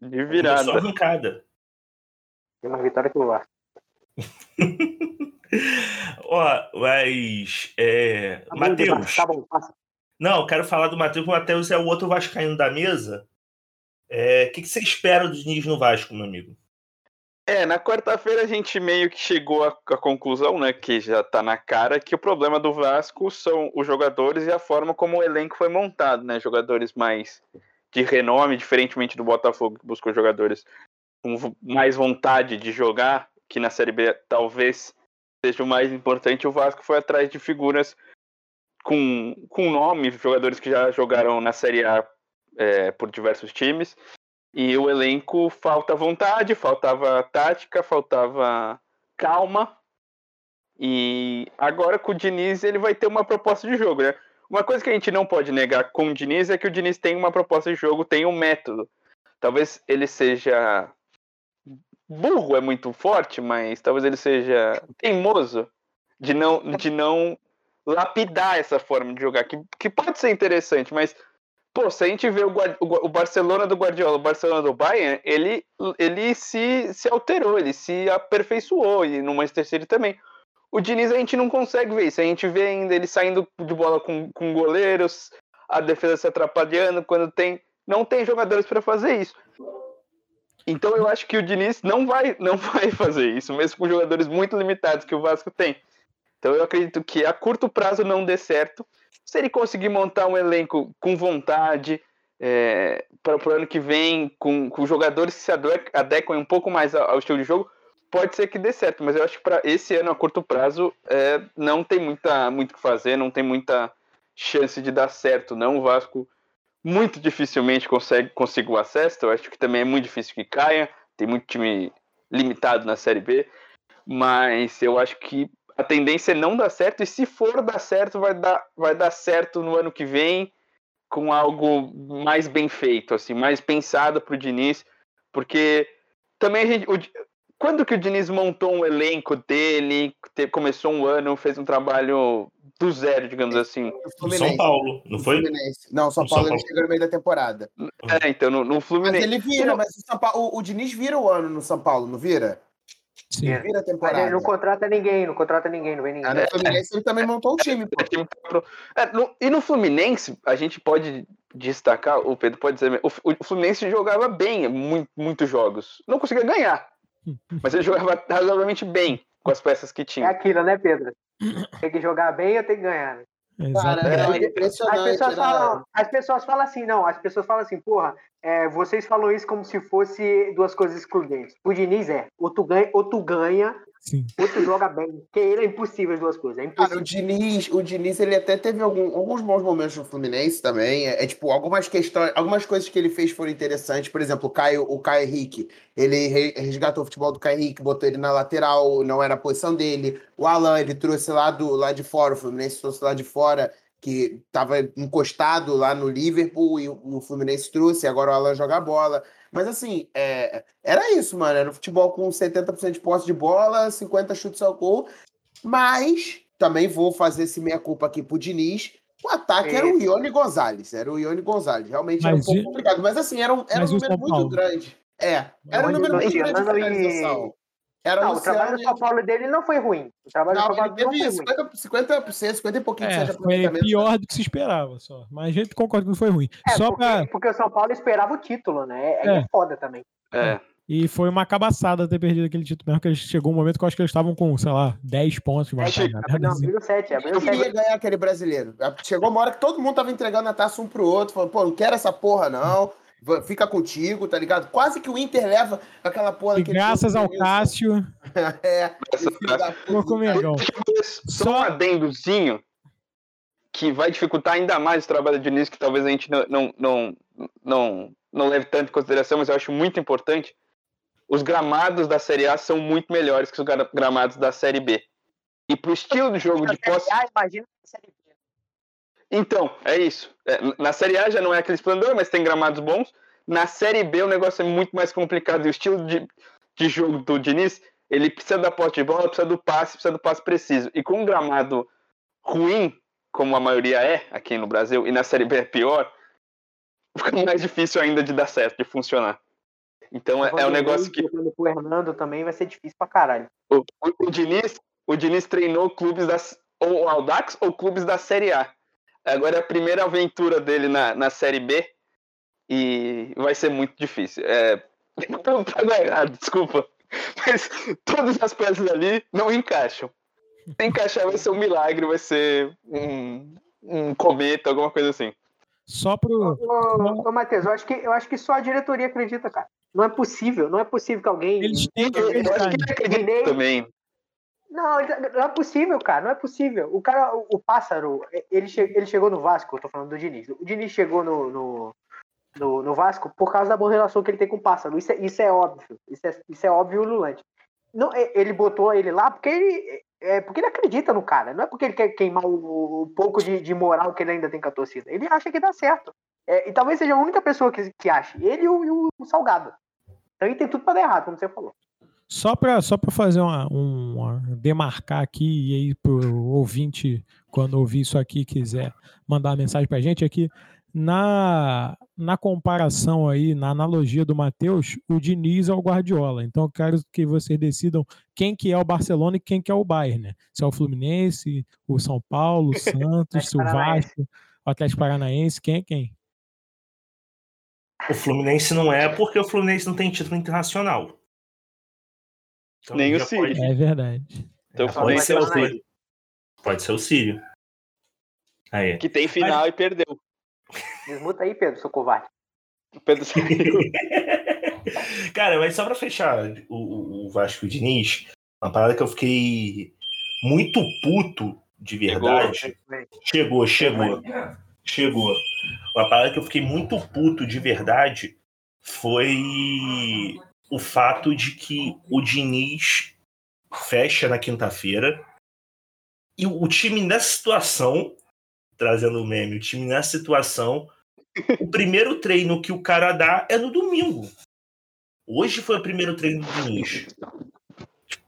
Speaker 5: De virada.
Speaker 1: arrancada.
Speaker 3: Tem uma vitória que eu lá.
Speaker 1: Ó, mas. É...
Speaker 3: Tá
Speaker 1: Matheus.
Speaker 3: Tá bom, passa.
Speaker 1: Não, eu quero falar do Matheus, porque o Matheus é o outro Vascaíno da mesa. É, O que, que você espera do Diniz no Vasco, meu amigo?
Speaker 5: É, na quarta-feira a gente meio que chegou à, à conclusão, né, que já tá na cara, que o problema do Vasco são os jogadores e a forma como o elenco foi montado, né? Jogadores mais de renome, diferentemente do Botafogo, que buscou jogadores com mais vontade de jogar, que na Série B talvez seja o mais importante. O Vasco foi atrás de figuras com, com nome, jogadores que já jogaram na Série A é, por diversos times. E o elenco falta vontade, faltava tática, faltava calma. E agora com o Diniz ele vai ter uma proposta de jogo, né? Uma coisa que a gente não pode negar com o Diniz é que o Diniz tem uma proposta de jogo, tem um método. Talvez ele seja burro é muito forte, mas talvez ele seja teimoso de não de não lapidar essa forma de jogar que, que pode ser interessante, mas Pô, se a gente vê o, o Barcelona do Guardiola, o Barcelona do Bayern, ele, ele se, se alterou, ele se aperfeiçoou, e no Manchester City também. O Diniz a gente não consegue ver isso, a gente vê ainda ele saindo de bola com, com goleiros, a defesa se atrapalhando, quando tem. Não tem jogadores para fazer isso. Então eu acho que o Diniz não vai, não vai fazer isso, mesmo com jogadores muito limitados que o Vasco tem. Então eu acredito que a curto prazo não dê certo. Se ele conseguir montar um elenco com vontade é, para o ano que vem, com, com jogadores que se ade- adequam um pouco mais ao, ao estilo de jogo, pode ser que dê certo. Mas eu acho que para esse ano, a curto prazo, é, não tem muita, muito que fazer, não tem muita chance de dar certo. Não, o Vasco muito dificilmente consegue conseguir o acesso. Eu acho que também é muito difícil que caia. Tem muito time limitado na Série B. Mas eu acho que a tendência é não dar certo. E se for dar certo, vai dar, vai dar certo no ano que vem com algo mais bem feito, assim, mais pensado para o Diniz. Porque também gente, quando que o Diniz montou um elenco dele, te, começou um ano, fez um trabalho do zero, digamos assim?
Speaker 1: No São Paulo, não foi?
Speaker 4: Não, São Paulo, São Paulo ele chegou no meio da temporada.
Speaker 5: É, então, no, no Fluminense.
Speaker 4: Mas ele vira, mas o, Paulo, o, o Diniz vira o ano no São Paulo, não vira?
Speaker 3: Sim. Ele vira a temporada. Mas ele não contrata ninguém, não contrata ninguém, não vem ninguém. Ah,
Speaker 4: no Fluminense ele também montou o time. Pô.
Speaker 5: É, no, e no Fluminense, a gente pode destacar, o Pedro pode dizer, o, o Fluminense jogava bem muito, muitos jogos. Não conseguia ganhar, mas ele jogava razoavelmente bem com as peças que tinha.
Speaker 3: É aquilo, né, Pedro? Tem que jogar bem ou tem que ganhar, né?
Speaker 4: Cara, é impressionante.
Speaker 3: As pessoas, né? falam, as pessoas falam assim, não, as pessoas falam assim, porra, é, vocês falam isso como se fosse duas coisas excludentes. O Diniz é, ou tu ganha, ou tu ganha Sim. Outro joga bem. Porque ele é impossível as duas coisas. É impossível.
Speaker 4: Cara, o Diniz, o Diniz, ele até teve algum, alguns bons momentos no Fluminense também. É, é, tipo, algumas questões, algumas coisas que ele fez foram interessantes. Por exemplo, o Caio, o Caio Henrique, ele resgatou o futebol do Caio Henrique, botou ele na lateral, não era a posição dele. O Alan, ele trouxe lá, do, lá de fora, o Fluminense trouxe lá de fora, que estava encostado lá no Liverpool, e o Fluminense trouxe, agora o Alan joga bola. Mas assim, é, era isso, mano. Era um futebol com 70% de posse de bola, 50 chutes ao gol. Mas também vou fazer esse meia-culpa aqui pro Diniz. O ataque é. era o Ione Gonzalez. Era o Ione Gonzalez. Realmente mas era um pouco complicado. Mas assim, era um, era um número muito grande. É, era um número muito grande de finalização.
Speaker 3: Era não, o trabalho do São Paulo dele não foi ruim. O trabalho não, do São Paulo
Speaker 4: teve não foi 50%, 50%, 50 e pouquinho
Speaker 2: é, Foi pior do que se esperava, só. Mas a gente concorda que não foi ruim. É, só
Speaker 3: porque, pra... porque o São Paulo esperava o título, né? É, é. é foda também.
Speaker 5: É.
Speaker 2: E foi uma cabaçada ter perdido aquele título mesmo, que chegou um momento que eu acho que eles estavam com, sei lá, 10 pontos. É,
Speaker 3: não, abriu 7,
Speaker 4: abriu Eu queria ganhar aquele brasileiro. Chegou uma hora que todo mundo tava entregando a taça um pro outro, falando, pô, não quero essa porra, não fica contigo, tá ligado? Quase que o Inter leva aquela porra.
Speaker 2: E graças ao Cássio.
Speaker 4: é.
Speaker 5: Só um adendozinho que vai dificultar ainda mais o trabalho de Diniz, que talvez a gente não, não, não, não, não leve tanto em consideração, mas eu acho muito importante. Os gramados da Série A são muito melhores que os gramados da Série B. E pro estilo de jogo de posse. Imagina a Série B. Então, é isso. É, na Série A já não é aquele esplendor, mas tem gramados bons. Na Série B o negócio é muito mais complicado. E o estilo de, de jogo do Diniz, ele precisa da posse de bola, precisa do passe, precisa do passe preciso. E com um gramado ruim, como a maioria é aqui no Brasil, e na Série B é pior, fica mais difícil ainda de dar certo, de funcionar. Então é, é um negócio que.
Speaker 3: O Hernando também vai ser difícil pra caralho.
Speaker 5: O, o, o, Diniz, o Diniz treinou clubes das. Ou Audax ou clubes da Série A. Agora é a primeira aventura dele na, na Série B e vai ser muito difícil. É, não tá errado, desculpa. Mas todas as peças ali não encaixam. Se encaixar vai ser um milagre, vai ser um, um cometa, alguma coisa assim.
Speaker 2: Só pro.
Speaker 3: Ô, ô, Matheus, eu acho, que, eu acho que só a diretoria acredita, cara. Não é possível, não é possível que alguém.
Speaker 2: Eles têm que acreditar. Eu acho que
Speaker 5: ele acredita também.
Speaker 3: Não, não é possível, cara, não é possível. O cara, o, o Pássaro, ele, che, ele chegou no Vasco, eu tô falando do Diniz. O Diniz chegou no, no, no, no Vasco por causa da boa relação que ele tem com o Pássaro. Isso é, isso é óbvio. Isso é, isso é óbvio e ululante. Não, ele botou ele lá porque ele, é, porque ele acredita no cara. Não é porque ele quer queimar o, o pouco de, de, moral que ele ainda tem com a torcida. Ele acha que dá certo. É, e talvez seja a única pessoa que, que ache. Ele e o, o Salgado. Então ele tem tudo para dar errado, como você falou.
Speaker 2: Só para só fazer uma, uma, demarcar aqui, e aí para o ouvinte, quando ouvir isso aqui, quiser mandar uma mensagem para a gente, aqui na, na comparação aí, na analogia do Matheus, o Diniz é o Guardiola. Então eu quero que vocês decidam quem que é o Barcelona e quem que é o Bayern, né? Se é o Fluminense, o São Paulo, o Santos, o Vasco, o Atlético Paranaense, quem é quem?
Speaker 1: O Fluminense não é porque o Fluminense não tem título internacional.
Speaker 5: Então, Nem o Sírio. Pode...
Speaker 2: É verdade.
Speaker 1: Então, pode, ser o Sírio. Pode ser o Sírio. Aí.
Speaker 5: Que tem final Mas... e perdeu.
Speaker 3: Desmuta aí, Pedro, seu covarde.
Speaker 5: Pedro
Speaker 1: Cara, mas só pra fechar o, o Vasco Diniz, uma parada que eu fiquei muito puto de verdade. Chegou, chegou. chegou. Chegou. Uma parada que eu fiquei muito puto de verdade foi o fato de que o Diniz fecha na quinta-feira e o time nessa situação, trazendo o meme, o time nessa situação, o primeiro treino que o cara dá é no domingo. Hoje foi o primeiro treino do Diniz.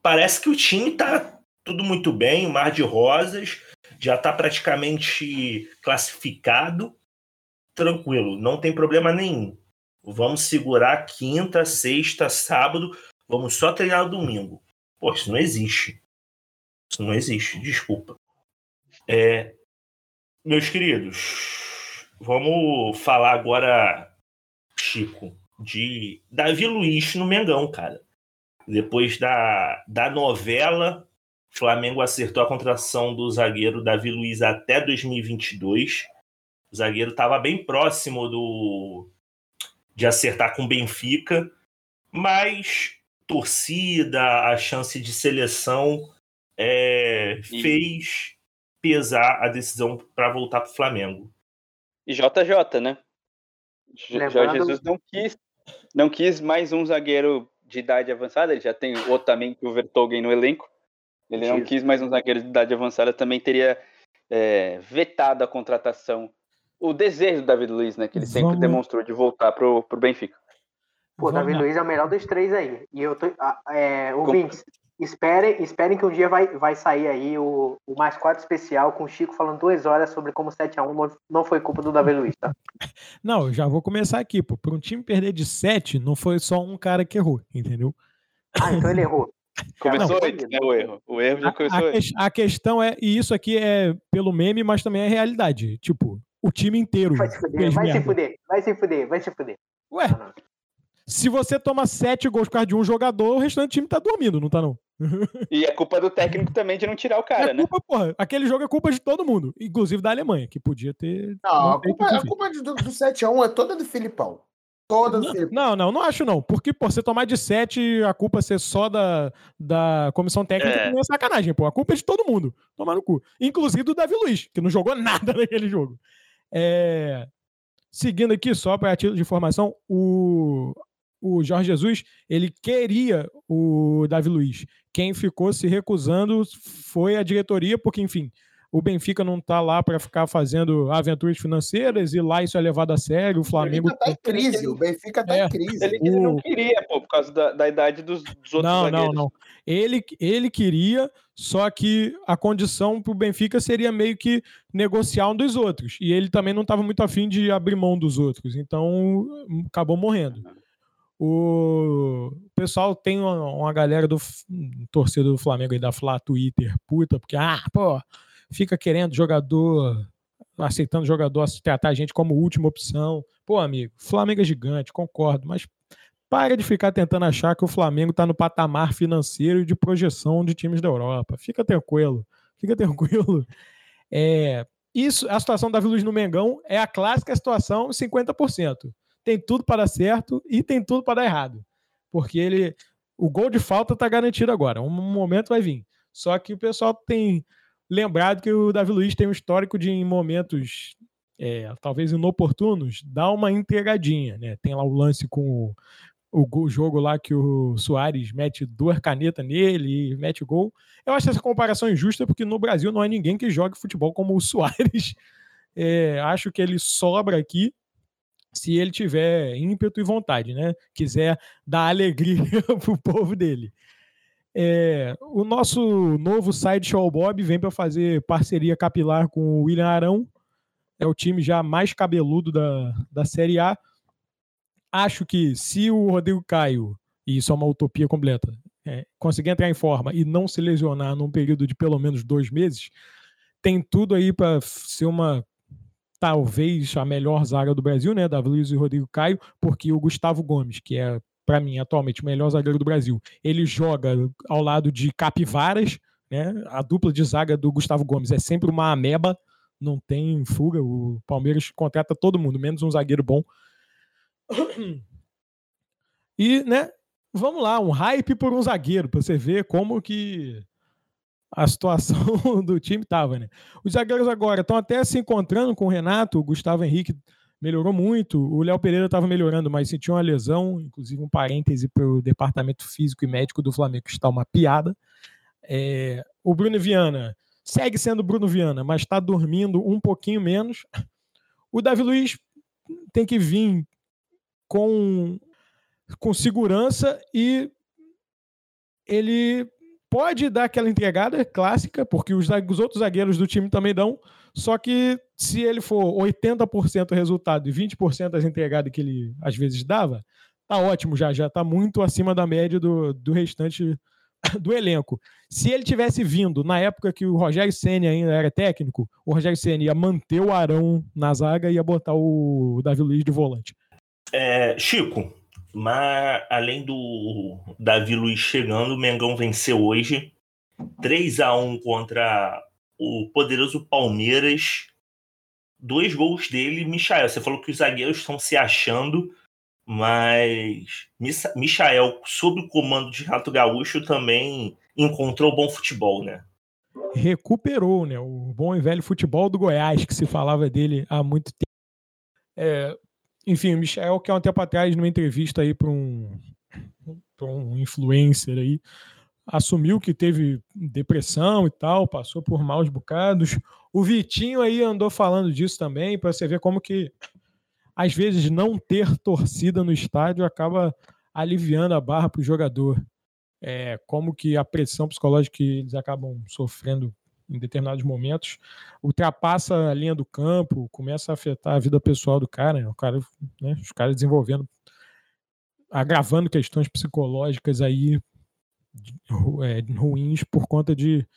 Speaker 1: Parece que o time tá tudo muito bem, o Mar de Rosas já tá praticamente classificado. Tranquilo, não tem problema nenhum. Vamos segurar quinta, sexta, sábado, vamos só treinar domingo. Pô, isso não existe. Isso não existe, desculpa. É, meus queridos, vamos falar agora, Chico, de Davi Luiz no Mengão, cara. Depois da, da novela, Flamengo acertou a contratação do zagueiro Davi Luiz até 2022. O zagueiro estava bem próximo do de acertar com o Benfica, mas torcida, a chance de seleção é, fez pesar a decisão para voltar para o Flamengo.
Speaker 5: E JJ, né? Jorge Jesus não quis, não quis mais um zagueiro de idade avançada, ele já tem o Otamendi e o Vertogen no elenco. Ele não quis mais um zagueiro de idade avançada, também teria é, vetado a contratação. O desejo do David Luiz, né? Que ele sempre Vamos... demonstrou de voltar pro, pro Benfica.
Speaker 3: Pô, David Luiz é o melhor dos três aí. E eu tô. É, ouvintes, Esperem, esperem que um dia vai, vai sair aí o, o Mais Quatro Especial com o Chico falando duas horas sobre como 7x1 não, não foi culpa do Davi Luiz, tá?
Speaker 2: Não, já vou começar aqui, pô. Para um time perder de 7, não foi só um cara que errou, entendeu?
Speaker 3: Ah, então ele errou.
Speaker 5: Começou não, antes, né, o erro. O erro já começou a,
Speaker 2: antes. A questão é, e isso aqui é pelo meme, mas também é realidade. Tipo, o time inteiro.
Speaker 3: Vai se fuder, vai se fuder, vai se fuder, vai se fuder.
Speaker 2: Ué, se você toma sete gols por causa de um jogador, o restante do time tá dormindo, não tá não?
Speaker 5: E é culpa do técnico também de não tirar o cara,
Speaker 2: é
Speaker 5: né?
Speaker 2: culpa, né? Porra, aquele jogo é culpa de todo mundo, inclusive da Alemanha, que podia ter.
Speaker 4: Não, a culpa, a culpa do, do 7x1 é toda do Filipão. Toda do
Speaker 2: não,
Speaker 4: Filipão.
Speaker 2: Não, não, não acho não. Porque, pô, você tomar de 7, a culpa ser só da, da comissão técnica é. é sacanagem, pô. A culpa é de todo mundo. Tomar no cu. Inclusive do Davi Luiz, que não jogou nada naquele jogo. É... Seguindo aqui, só para título de informação, o, o Jorge Jesus, ele queria o Davi Luiz. Quem ficou se recusando foi a diretoria, porque, enfim, o Benfica não está lá para ficar fazendo aventuras financeiras e lá isso é levado a sério. O Flamengo.
Speaker 4: está em crise, o Benfica está é, em crise.
Speaker 5: Ele, ele, não queria, pô, por causa da, da idade dos, dos outros
Speaker 2: Não,
Speaker 5: zagueiros.
Speaker 2: não, não. Ele, ele queria, só que a condição para o Benfica seria meio que negociar um dos outros. E ele também não estava muito afim de abrir mão dos outros. Então acabou morrendo. O pessoal tem uma, uma galera do torcedor do Flamengo aí da Flá Twitter, puta, porque, ah, pô, fica querendo jogador, aceitando jogador tratar a gente como última opção. Pô, amigo, Flamengo é gigante, concordo, mas para de ficar tentando achar que o Flamengo está no patamar financeiro e de projeção de times da Europa. Fica tranquilo, fica tranquilo. É, isso, a situação da Luz no Mengão é a clássica situação 50% tem tudo para dar certo e tem tudo para dar errado. Porque ele. O gol de falta está garantido agora. Um momento vai vir. Só que o pessoal tem lembrado que o Davi Luiz tem um histórico de, em momentos é, talvez inoportunos, dar uma entregadinha. Né? Tem lá o lance com o, o, jogo lá que o Soares mete duas canetas nele e mete gol. Eu acho essa comparação injusta porque no Brasil não há ninguém que jogue futebol como o Soares. É, acho que ele sobra aqui se ele tiver ímpeto e vontade, né? Quiser dar alegria pro povo dele. É, o nosso novo site Show Bob vem para fazer parceria capilar com o William Arão. É o time já mais cabeludo da, da Série A. Acho que se o Rodrigo Caio, e isso é uma utopia completa, é, conseguir entrar em forma e não se lesionar num período de pelo menos dois meses, tem tudo aí para ser uma talvez a melhor zaga do Brasil, né? Davi Luiz e Rodrigo Caio, porque o Gustavo Gomes, que é para mim atualmente o melhor zagueiro do Brasil, ele joga ao lado de Capivaras, né? A dupla de zaga do Gustavo Gomes é sempre uma ameba, não tem fuga. O Palmeiras contrata todo mundo, menos um zagueiro bom. E, né? Vamos lá, um hype por um zagueiro para você ver como que a situação do time estava, né? Os zagueiros agora estão até se encontrando com o Renato, o Gustavo Henrique melhorou muito, o Léo Pereira estava melhorando, mas sentiu uma lesão, inclusive um parêntese para o departamento físico e médico do Flamengo, que está uma piada. É, o Bruno Viana segue sendo Bruno Viana, mas está dormindo um pouquinho menos. O Davi Luiz tem que vir com, com segurança e ele pode dar aquela entregada clássica, porque os, os, outros zagueiros do time também dão, só que se ele for 80% resultado e 20% das entregadas que ele às vezes dava, tá ótimo já, já tá muito acima da média do, do restante do elenco. Se ele tivesse vindo na época que o Rogério Senna ainda era técnico, o Rogério Senna ia manter o Arão na zaga e ia botar o Davi Luiz de volante.
Speaker 1: É, Chico, mas além do Davi Luiz chegando, o Mengão venceu hoje 3 a 1 contra o poderoso Palmeiras. Dois gols dele, Michael. Você falou que os zagueiros estão se achando, mas Michael, sob o comando de Rato Gaúcho, também encontrou bom futebol, né?
Speaker 2: Recuperou, né? O bom e velho futebol do Goiás, que se falava dele há muito tempo. É, enfim, o Michel, que há um tempo atrás, numa entrevista aí para um, um influencer aí, assumiu que teve depressão e tal, passou por maus bocados. O Vitinho aí andou falando disso também, para você ver como que às vezes não ter torcida no estádio acaba aliviando a barra para o jogador. É, como que a pressão psicológica que eles acabam sofrendo em determinados momentos ultrapassa a linha do campo, começa a afetar a vida pessoal do cara, né? o cara, né? os caras desenvolvendo, agravando questões psicológicas aí ruins por conta de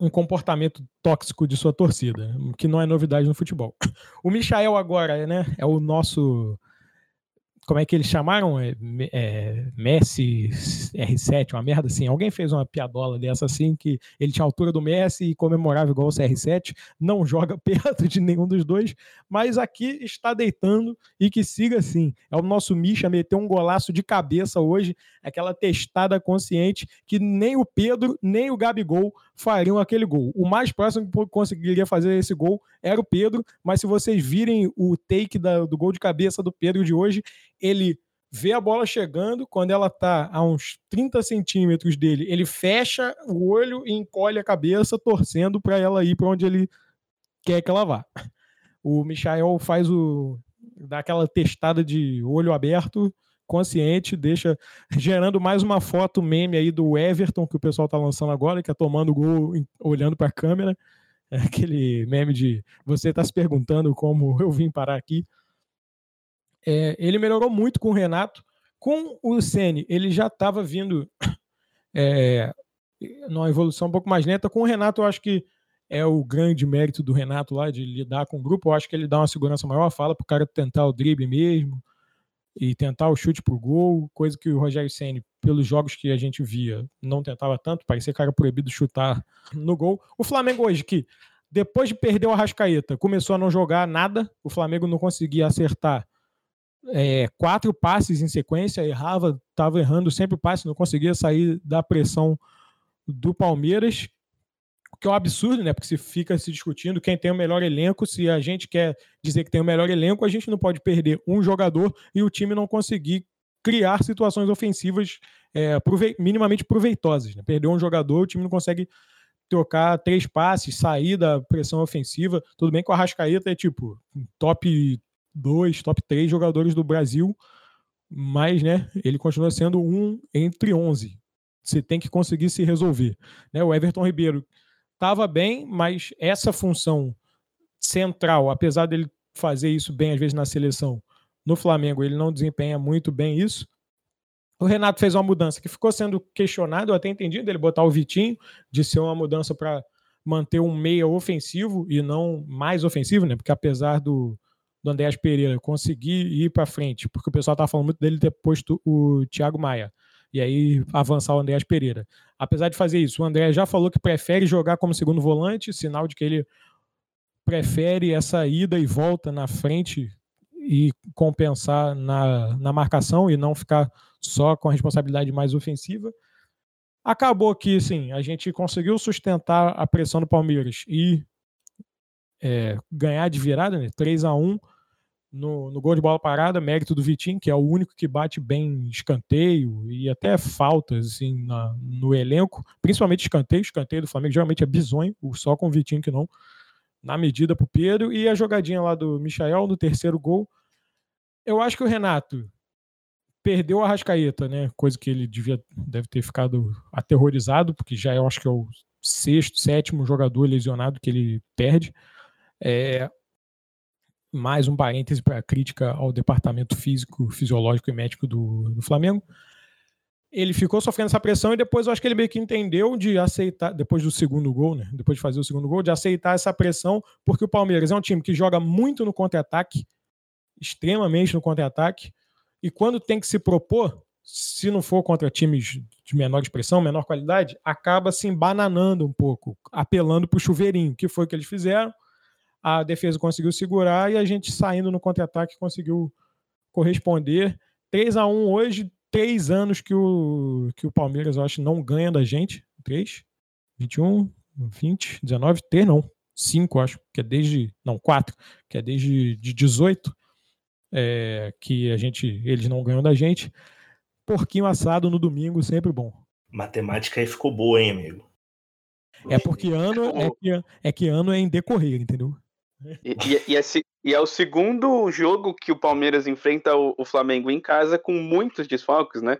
Speaker 2: um comportamento tóxico de sua torcida, que não é novidade no futebol. O Michael agora né, é o nosso como é que eles chamaram? É, é, Messi R7, uma merda assim. Alguém fez uma piadola dessa assim, que ele tinha a altura do Messi e comemorava igual o CR7, não joga perto de nenhum dos dois, mas aqui está deitando e que siga assim. É o nosso Misha meteu um golaço de cabeça hoje, aquela testada consciente que nem o Pedro, nem o Gabigol fariam aquele gol. O mais próximo que conseguiria fazer esse gol era o Pedro, mas se vocês virem o take da, do gol de cabeça do Pedro de hoje, ele vê a bola chegando, quando ela está a uns 30 centímetros dele, ele fecha o olho e encolhe a cabeça, torcendo para ela ir para onde ele quer que ela vá. O Michael faz o. dá aquela testada de olho aberto, consciente, deixa gerando mais uma foto meme aí do Everton que o pessoal está lançando agora, que é tomando gol olhando para a câmera. É aquele meme de você está se perguntando como eu vim parar aqui. É, ele melhorou muito com o Renato. Com o Ceni, ele já estava vindo é, numa evolução um pouco mais lenta. Com o Renato, eu acho que é o grande mérito do Renato lá de lidar com o grupo. Eu acho que ele dá uma segurança maior, fala para o cara tentar o drible mesmo e tentar o chute pro gol, coisa que o Rogério Ceni, pelos jogos que a gente via, não tentava tanto, parecia era proibido chutar no gol. O Flamengo hoje, que depois de perder o Arrascaeta, começou a não jogar nada, o Flamengo não conseguia acertar é, quatro passes em sequência, errava, estava errando sempre o passe, não conseguia sair da pressão do Palmeiras, o que é um absurdo, né? Porque se fica se discutindo quem tem o melhor elenco, se a gente quer dizer que tem o melhor elenco, a gente não pode perder um jogador e o time não conseguir criar situações ofensivas é, prove minimamente proveitosas. Né? Perder um jogador, o time não consegue trocar três passes, sair da pressão ofensiva. Tudo bem que o Arrascaeta é tipo top dois, top três jogadores do Brasil, mas né, ele continua sendo um entre onze. Você tem que conseguir se resolver. Né? O Everton Ribeiro estava bem, mas essa função central, apesar dele fazer isso bem às vezes na seleção, no Flamengo ele não desempenha muito bem isso. O Renato fez uma mudança que ficou sendo questionado, eu até entendi dele botar o Vitinho, de ser uma mudança para manter um meia ofensivo e não mais ofensivo, né? Porque apesar do, do Andréas Pereira conseguir ir para frente, porque o pessoal estava falando muito dele ter posto o Thiago Maia e aí avançar o Andréas Pereira. Apesar de fazer isso, o André já falou que prefere jogar como segundo volante, sinal de que ele prefere essa ida e volta na frente e compensar na, na marcação e não ficar só com a responsabilidade mais ofensiva. Acabou que, sim, a gente conseguiu sustentar a pressão do Palmeiras e é, ganhar de virada, né? 3 a 1 no, no, gol de bola parada, mérito do Vitinho, que é o único que bate bem escanteio e até faltas assim, na, no elenco, principalmente escanteio. Escanteio do Flamengo geralmente é bizonho, só com o Vitinho que não, na medida para o Pedro. E a jogadinha lá do Michael no terceiro gol. Eu acho que o Renato perdeu a Rascaeta, né? Coisa que ele devia, deve ter ficado aterrorizado, porque já eu acho que é o sexto, sétimo jogador lesionado que ele perde. É, mais um parêntese para crítica ao departamento físico, fisiológico e médico do, do, Flamengo. Ele ficou sofrendo essa pressão e depois eu acho que ele meio que entendeu de aceitar, depois do segundo gol, né? Depois de fazer o segundo gol, de aceitar essa pressão, porque o Palmeiras é um time que joga muito no contra-ataque, extremamente no contra-ataque, e quando tem que se propor, se não for contra times de menor expressão, menor qualidade, acaba se embananando um pouco, apelando para o chuveirinho, que foi o que eles fizeram. A defesa conseguiu segurar e a gente saindo no contra-ataque conseguiu corresponder. 3 a 1 hoje, três anos que o, que o Palmeiras, eu acho, não ganha da gente. 3, 21, 20, 19, 3 não. 5, acho, que é desde. Não, 4, que é desde de 18 é, que a gente, eles não ganham da gente. Porquinho assado no domingo, sempre bom.
Speaker 1: Matemática aí ficou boa, hein, amigo?
Speaker 2: É porque ano é que, é que ano é em decorrer, entendeu?
Speaker 5: E, e, e, é, e, é, o segundo jogo que o Palmeiras enfrenta o, o, Flamengo em casa com muitos desfalques, né?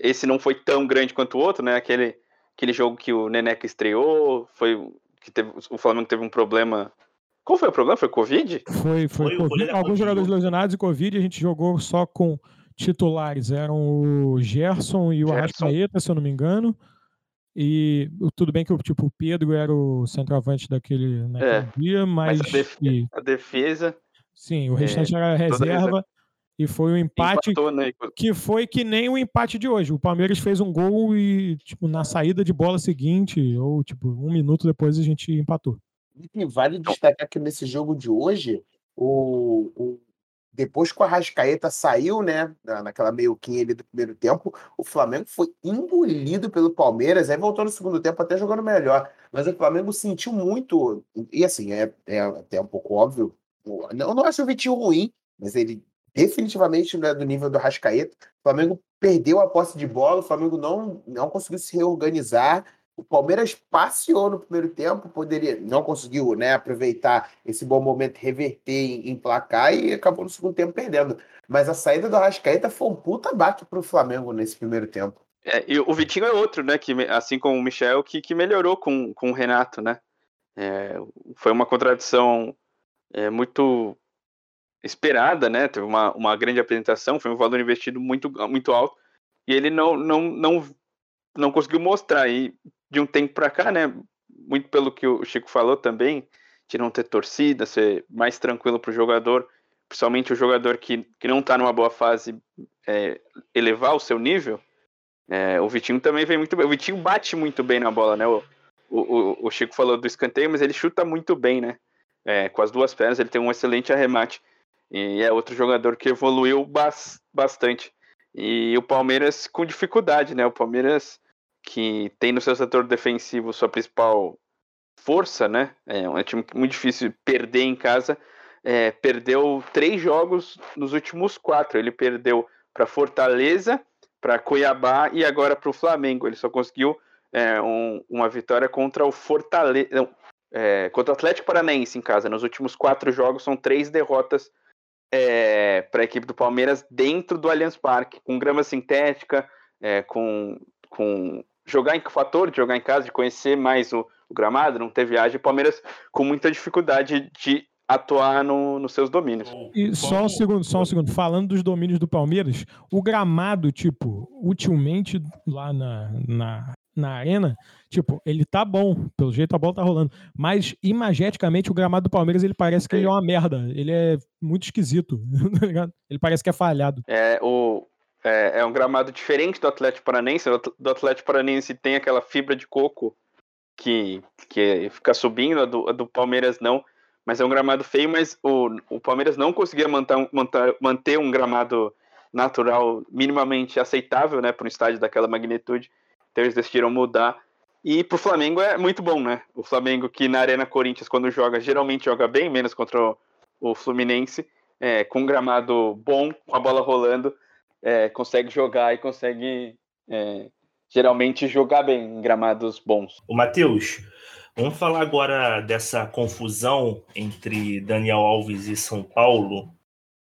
Speaker 5: Esse não foi tão grande quanto o outro, né? Aquele, aquele jogo que o Neneca estreou, foi que teve, o Flamengo teve um problema qual foi o problema? Foi Covid?
Speaker 2: Foi, foi, foi COVID. Alguns jogadores lesionados e Covid. A gente jogou só com titulares. Eram o Gerson e o Gerson. Arrascaeta, se eu não me engano. E tudo bem que tipo, o Pedro era o centroavante daquele naquele é, dia, mas. mas a,
Speaker 5: defesa, e, a, defesa,
Speaker 2: Sim, o restante é, era reserva. E foi um empate Empatou, né? que foi que nem o empate de hoje. O Palmeiras fez um gol e, tipo, na saída de bola seguinte, ou tipo, um minuto depois a gente empatou.
Speaker 4: E vale destacar que nesse jogo de hoje, o, o depois que o Arrascaeta saiu, né, naquela meioquinha ali do primeiro tempo, o Flamengo foi engolido pelo Palmeiras, aí voltou no segundo tempo até jogando melhor. Mas o Flamengo sentiu muito, e assim, é, é até um pouco óbvio, eu não acho o Vitinho ruim, mas ele definitivamente não é do nível do Arrascaeta. O Flamengo perdeu a posse de bola, o Flamengo não, não conseguiu se reorganizar, o Palmeiras passeou no primeiro tempo, poderia, não conseguiu né, aproveitar esse bom momento, reverter em, em placar e acabou no segundo tempo perdendo. Mas a saída do Arrascaeta foi um puta baque para o Flamengo nesse primeiro tempo.
Speaker 5: É, o Vitinho é outro, né? Que, assim como o Michel, que, que melhorou com, com o Renato, né? É, foi uma contradição é, muito esperada, né? Teve uma, uma grande apresentação, foi um valor investido muito, muito alto, e ele não, não, não, não conseguiu mostrar. E de um tempo para cá, né? Muito pelo que o Chico falou também, de não ter torcida, ser mais tranquilo para o jogador, principalmente o jogador que, que não está numa boa fase, é, elevar o seu nível. É, o Vitinho também vem muito bem. O Vitinho bate muito bem na bola, né? O, o, o Chico falou do escanteio, mas ele chuta muito bem, né? É, com as duas pernas, ele tem um excelente arremate. E é outro jogador que evoluiu bas bastante. E o Palmeiras com dificuldade, né? O Palmeiras que tem no seu setor defensivo sua principal força, né? É um time muito difícil perder em casa. É, perdeu três jogos nos últimos quatro. Ele perdeu para Fortaleza, para Cuiabá e agora para o Flamengo. Ele só conseguiu é, um, uma vitória contra o Fortaleza, é, contra o Atlético Paranaense em casa. Nos últimos quatro jogos são três derrotas é, para a equipe do Palmeiras dentro do Allianz Parque, com grama sintética, é, com, com jogar em fator de jogar em casa, de conhecer mais o, o gramado, não ter viagem, o Palmeiras com muita dificuldade de atuar no, nos seus domínios.
Speaker 2: E só um segundo, só um segundo, falando dos domínios do Palmeiras, o gramado, tipo, utilmente lá na, na, na arena, tipo, ele tá bom, pelo jeito a bola tá rolando, mas imageticamente o gramado do Palmeiras ele parece que ele é uma merda, ele é muito esquisito, tá ele parece que é falhado.
Speaker 5: É, o, é, é, um gramado diferente do Atlético Paranense. Do Atlético Paranense tem aquela fibra de coco que, que fica subindo, a do, a do Palmeiras não. Mas é um gramado feio, mas o, o Palmeiras não conseguia manter, manter, manter um gramado natural minimamente aceitável né, para um estádio daquela magnitude. Então eles decidiram mudar. E pro Flamengo é muito bom, né? O Flamengo que na Arena Corinthians, quando joga, geralmente joga bem, menos contra o, o Fluminense, é, com um gramado bom, com a bola rolando, é, consegue jogar e consegue é, geralmente jogar bem em gramados bons.
Speaker 1: O Matheus, vamos falar agora dessa confusão entre Daniel Alves e São Paulo,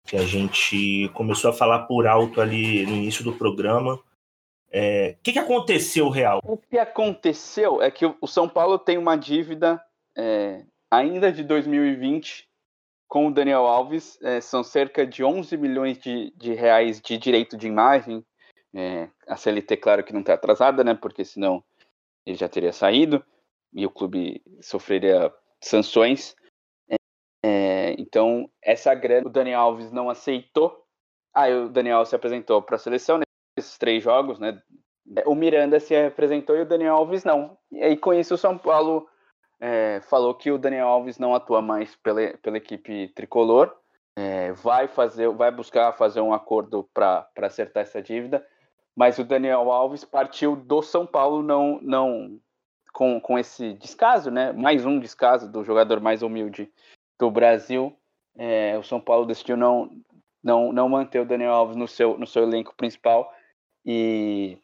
Speaker 1: que a gente começou a falar por alto ali no início do programa. É, o que, que, aconteceu real?
Speaker 5: O que aconteceu é que o São Paulo tem uma dívida é, ainda de 2020 com o Daniel Alves. É, são cerca de 11 milhões de, de reais de direito de imagem. É, a CLT, claro que não está atrasada, né? Porque senão ele já teria saído e o clube sofreria sanções. É, então, essa grana o Daniel Alves não aceitou. Aí o Daniel se apresentou para a seleção nesses três jogos, né? O Miranda se apresentou e o Daniel Alves não. E aí, com isso, o São Paulo é, falou que o Daniel Alves não atua mais pela, pela equipe tricolor. É, vai fazer, vai buscar fazer um acordo para acertar essa dívida, mas o Daniel Alves partiu do São Paulo não não com, com esse descaso, né? Mais um descaso do jogador mais humilde do Brasil. É, o São Paulo decidiu não não não manter o Daniel Alves no seu no seu elenco principal e,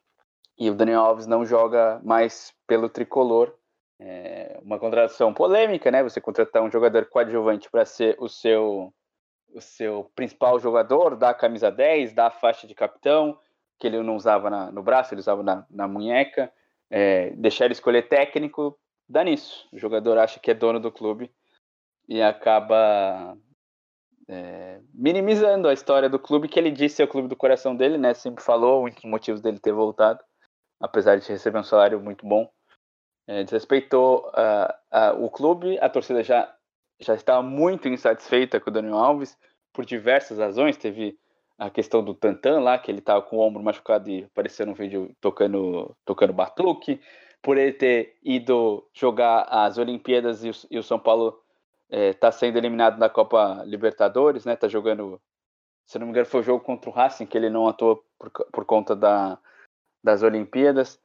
Speaker 5: e o Daniel Alves não joga mais pelo tricolor é uma contratação polêmica, né? Você contratar um jogador coadjuvante para ser o seu o seu principal jogador, dar a camisa 10, dar a faixa de capitão, que ele não usava na, no braço, ele usava na, na munheca, é, deixar ele escolher técnico, dá nisso. O jogador acha que é dono do clube e acaba é, minimizando a história do clube, que ele disse é o clube do coração dele, né? Sempre falou um dos motivos dele ter voltado, apesar de receber um salário muito bom é, desrespeitou uh, uh, o clube, a torcida já, já estava muito insatisfeita com o Daniel Alves por diversas razões. Teve a questão do Tantan lá, que ele estava com o ombro machucado e apareceu no vídeo tocando, tocando batuque, por ele ter ido jogar as Olimpíadas e o, e o São Paulo está é, sendo eliminado da Copa Libertadores, né? Tá jogando, se não me engano, foi o jogo contra o Racing que ele não atuou por, por conta da, das Olimpíadas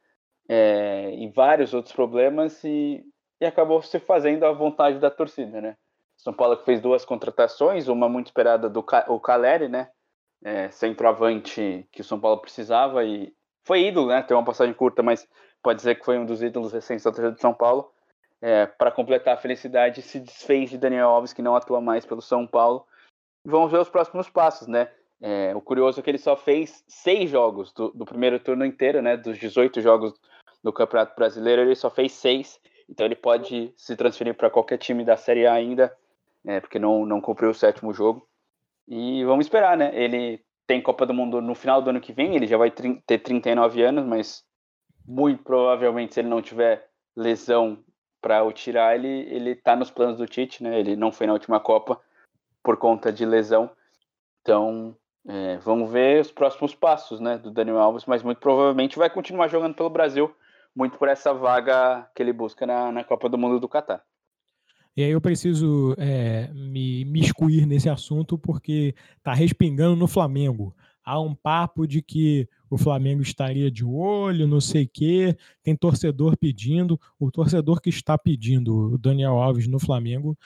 Speaker 5: é, em vários outros problemas e, e acabou se fazendo à vontade da torcida, né? São Paulo que fez duas contratações, uma muito esperada do o Caleri, né? É, centroavante que o São Paulo precisava e foi ídolo, né? Tem uma passagem curta, mas pode dizer que foi um dos ídolos recentes da torcida de São Paulo. É, para completar a felicidade, se desfez de Daniel Alves, que não atua mais pelo São Paulo. Vamos ver os próximos passos, né? É, o curioso é que ele só fez seis jogos do, do, primeiro turno inteiro, né? Dos 18 jogos do Campeonato Brasileiro, ele só fez seis. Então ele pode se transferir para qualquer time da Série A ainda, é, porque não, não cumpriu o sétimo jogo. E vamos esperar, né? Ele tem Copa do Mundo no final do ano que vem, ele já vai ter 39 anos, mas muito provavelmente, se ele não tiver lesão para o tirar, ele, ele tá nos planos do Tite, né? Ele não foi na última Copa por conta de lesão. Então, é, vamos ver os próximos passos né, do Daniel Alves, mas muito provavelmente vai continuar jogando pelo Brasil, muito por essa vaga que ele busca na, na Copa do Mundo do Catar.
Speaker 2: E aí eu preciso é, me, me excluir nesse assunto porque está respingando no Flamengo. Há um papo de que o Flamengo estaria de olho, não sei o quê. Tem torcedor pedindo. O torcedor que está pedindo o Daniel Alves no Flamengo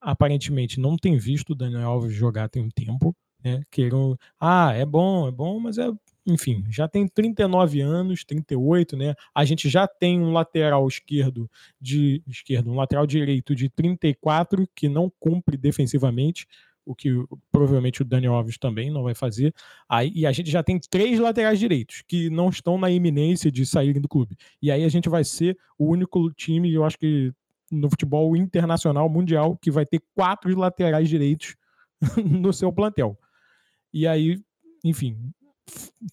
Speaker 2: aparentemente não tem visto o Daniel Alves jogar tem um tempo né? Queiram, ah, é bom, é bom, mas é, enfim, já tem 39 anos, 38, né? A gente já tem um lateral esquerdo de esquerdo, um lateral direito de 34 que não cumpre defensivamente, o que provavelmente o Daniel Alves também não vai fazer. Aí, e a gente já tem três laterais direitos que não estão na iminência de saírem do clube. E aí a gente vai ser o único time, eu acho que no futebol internacional, mundial, que vai ter quatro laterais direitos no seu plantel. E aí, enfim,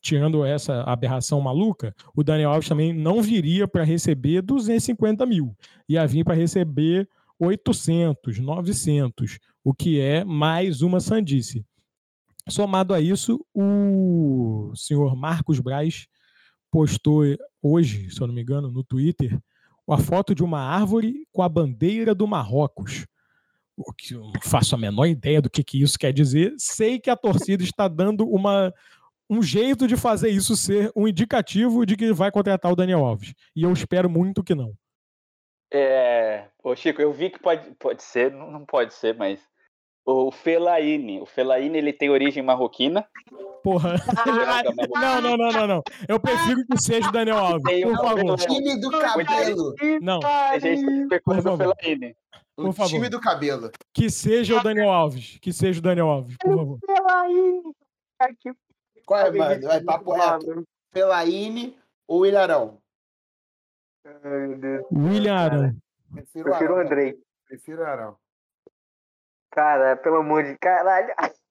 Speaker 2: tirando essa aberração maluca, o Daniel Alves também não viria para receber 250 mil. Ia vir para receber 800, 900, o que é mais uma sandice. Somado a isso, o senhor Marcos Braz postou hoje, se eu não me engano, no Twitter, a foto de uma árvore com a bandeira do Marrocos o que eu não faço a menor ideia do que, que isso quer dizer. Sei que a torcida está dando uma, um jeito de fazer isso ser um indicativo de que vai contratar o Daniel Alves. E eu espero muito que não.
Speaker 5: É, ô Chico, eu vi que pode, pode ser, não pode ser, mas o Felaine, o Felaine ele tem origem marroquina.
Speaker 2: Porra. não, não, não, não, não. Eu prefiro que seja o Daniel Alves, por favor.
Speaker 4: O time do cabelo.
Speaker 2: Não.
Speaker 5: A gente tá o
Speaker 2: favor.
Speaker 5: Felaine.
Speaker 4: O
Speaker 2: Por favor.
Speaker 4: time do cabelo.
Speaker 2: Que seja o Daniel Alves. Que seja o Daniel Alves, por favor.
Speaker 4: Qual é, mano? Vai, papo reto. Pelaine ou Ilharão?
Speaker 2: William Arão.
Speaker 4: Prefiro,
Speaker 3: Prefiro o. Andrei.
Speaker 4: Prefiro o Arão.
Speaker 3: Cara, pelo amor de caralho.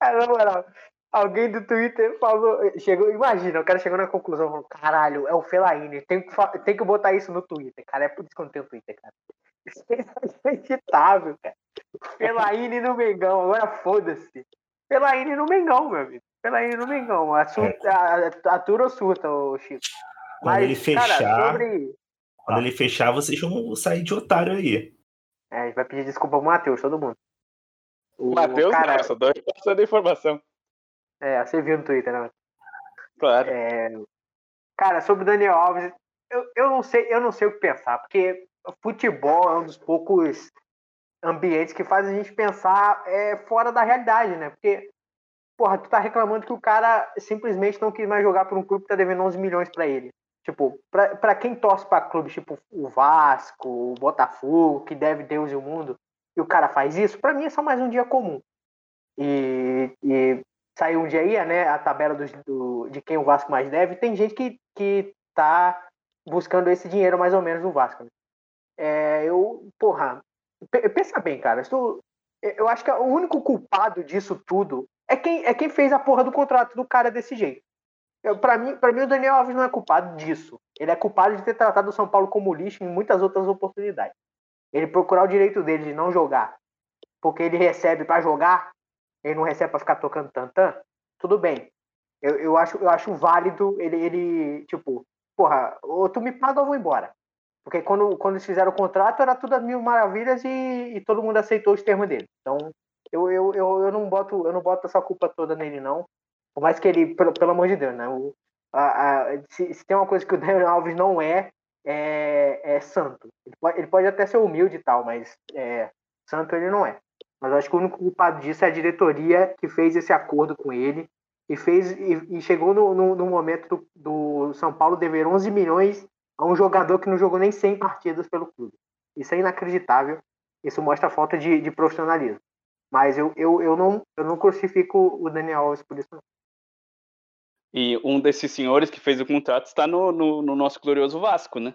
Speaker 3: Cara, na moral, alguém do Twitter falou. Chegou, imagina, o cara chegou na conclusão, falou, caralho, é o Felaine. Tem que, tem que botar isso no Twitter, cara. É por isso que eu não tenho Twitter, cara. Isso é inacreditável, cara. Felaine no Mengão, agora foda-se. Felaine no Mengão, meu amigo. No Mengão. A, surta, a, atura ou surta, ô Chico?
Speaker 1: Quando ele
Speaker 3: cara,
Speaker 1: fechar-
Speaker 3: sobre.
Speaker 1: Quando ele fechar, vocês vão sair de otário aí.
Speaker 3: É, a gente vai pedir desculpa pro Matheus, todo mundo. O
Speaker 5: Matheus,
Speaker 3: cara,
Speaker 5: não, só tô passando a informação.
Speaker 3: É, você viu no Twitter, né?
Speaker 5: Claro.
Speaker 3: É, cara, sobre o Daniel Alves, eu, eu, não sei, eu não sei o que pensar, porque futebol é um dos poucos ambientes que faz a gente pensar é, fora da realidade, né? Porque, porra, tu tá reclamando que o cara simplesmente não quis mais jogar por um clube que tá devendo 11 milhões pra ele. Tipo, pra, pra quem torce pra clubes tipo o Vasco, o Botafogo, que deve Deus e o mundo, e o cara faz isso, pra mim é só mais um dia comum. E, e saiu um dia aí, né, a tabela dos- do, de quem o Vasco mais deve, tem gente que, que tá buscando esse dinheiro mais ou menos no Vasco. né? É, eu, porra, pe- pensa bem, cara, tu- eu acho que o único culpado disso tudo é quem, é quem fez a porra do contrato do cara desse jeito. Pra, mim, pra mim, o Daniel Alves não é culpado disso. Ele é culpado de ter tratado o São Paulo como lixo em muitas outras oportunidades. Ele procurar o direito dele de não jogar, porque ele recebe pra jogar, ele não recebe pra ficar tocando tantã, tudo bem. Eu, eu, acho, eu acho válido ele, ele, tipo, porra, ou tu me paga ou vou embora. Porque quando, quando eles fizeram o contrato, era tudo as mil maravilhas e, e todo mundo aceitou os termos dele. Então, eu, eu, eu, eu, não boto, eu não boto essa culpa toda nele, não. Por mais que ele, pelo, pelo amor de Deus, né? O, a, a, se, se tem uma coisa que o Daniel Alves não é, é, é santo. Ele pode, ele pode até ser humilde e tal, mas é, santo ele não é. Mas eu acho que o único culpado disso é a diretoria que fez esse acordo com ele e fez e, e chegou no, no, no momento do, do, São Paulo dever 11 milhões a um jogador que não jogou nem 100 partidas pelo clube. Isso é inacreditável. Isso mostra a falta de, de profissionalismo. Mas eu, eu, eu, não, eu não crucifico o Daniel Alves por isso. Não.
Speaker 5: E um desses senhores que fez o contrato está no, no, no nosso glorioso Vasco, né?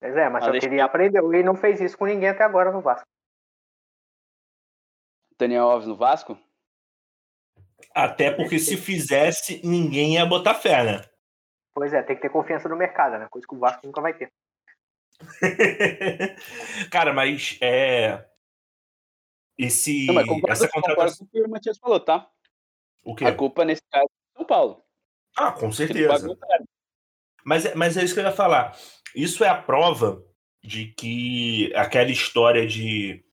Speaker 3: Pois é, mas, mas eu queria aprender. Ele não fez isso com ninguém até agora no Vasco.
Speaker 5: Daniel Alves no Vasco?
Speaker 1: Até porque se fizesse, ninguém ia botar fé, né?
Speaker 3: Pois é, tem que ter confiança no mercado, né? Coisa que o Vasco nunca vai ter.
Speaker 1: Cara, mas é. Esse.
Speaker 5: Não, mas concordo,
Speaker 1: essa contratação.
Speaker 5: o que o Matias falou, tá?
Speaker 1: O quê?
Speaker 5: A culpa nesse caso é São Paulo.
Speaker 1: Ah, com certeza. Mas, é- mas é isso que eu ia falar. Isso é a prova de que aquela história de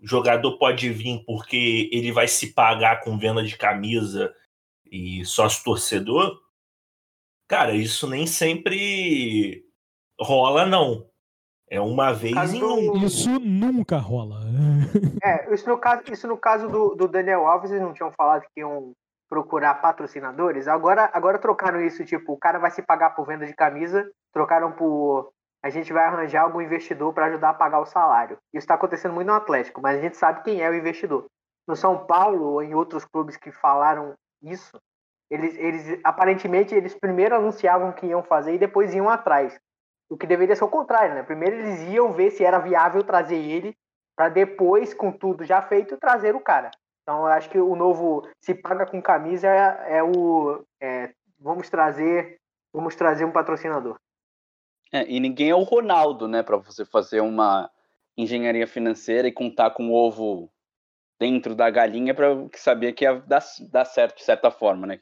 Speaker 1: jogador pode vir porque ele vai se pagar com venda de camisa e sócio torcedor. Cara, isso nem sempre rola, não. É uma vez
Speaker 3: Caso
Speaker 1: em
Speaker 3: do-
Speaker 1: um.
Speaker 2: Isso nunca rola.
Speaker 3: É, isso no caso, isso no caso do, do Daniel Alves, eles não tinham falado que iam procurar patrocinadores. Agora, agora trocaram isso, tipo, o cara vai se pagar por venda de camisa, trocaram por a gente vai arranjar algum investidor para ajudar a pagar o salário. Isso está acontecendo muito no Atlético, mas a gente sabe quem é o investidor. No São Paulo ou em outros clubes que falaram isso, eles, eles aparentemente eles primeiro anunciavam o que iam fazer e depois iam atrás. O que deveria ser o contrário, né? Primeiro eles iam ver se era viável trazer ele para depois, com tudo já feito, trazer o cara. Então eu acho que o novo se paga com camisa é, é o é, vamos trazer vamos trazer um patrocinador.
Speaker 5: É, e ninguém é o Ronaldo, né, para você fazer uma engenharia financeira e contar com o ovo dentro da galinha para saber que ia dar, dar certo de certa forma, né?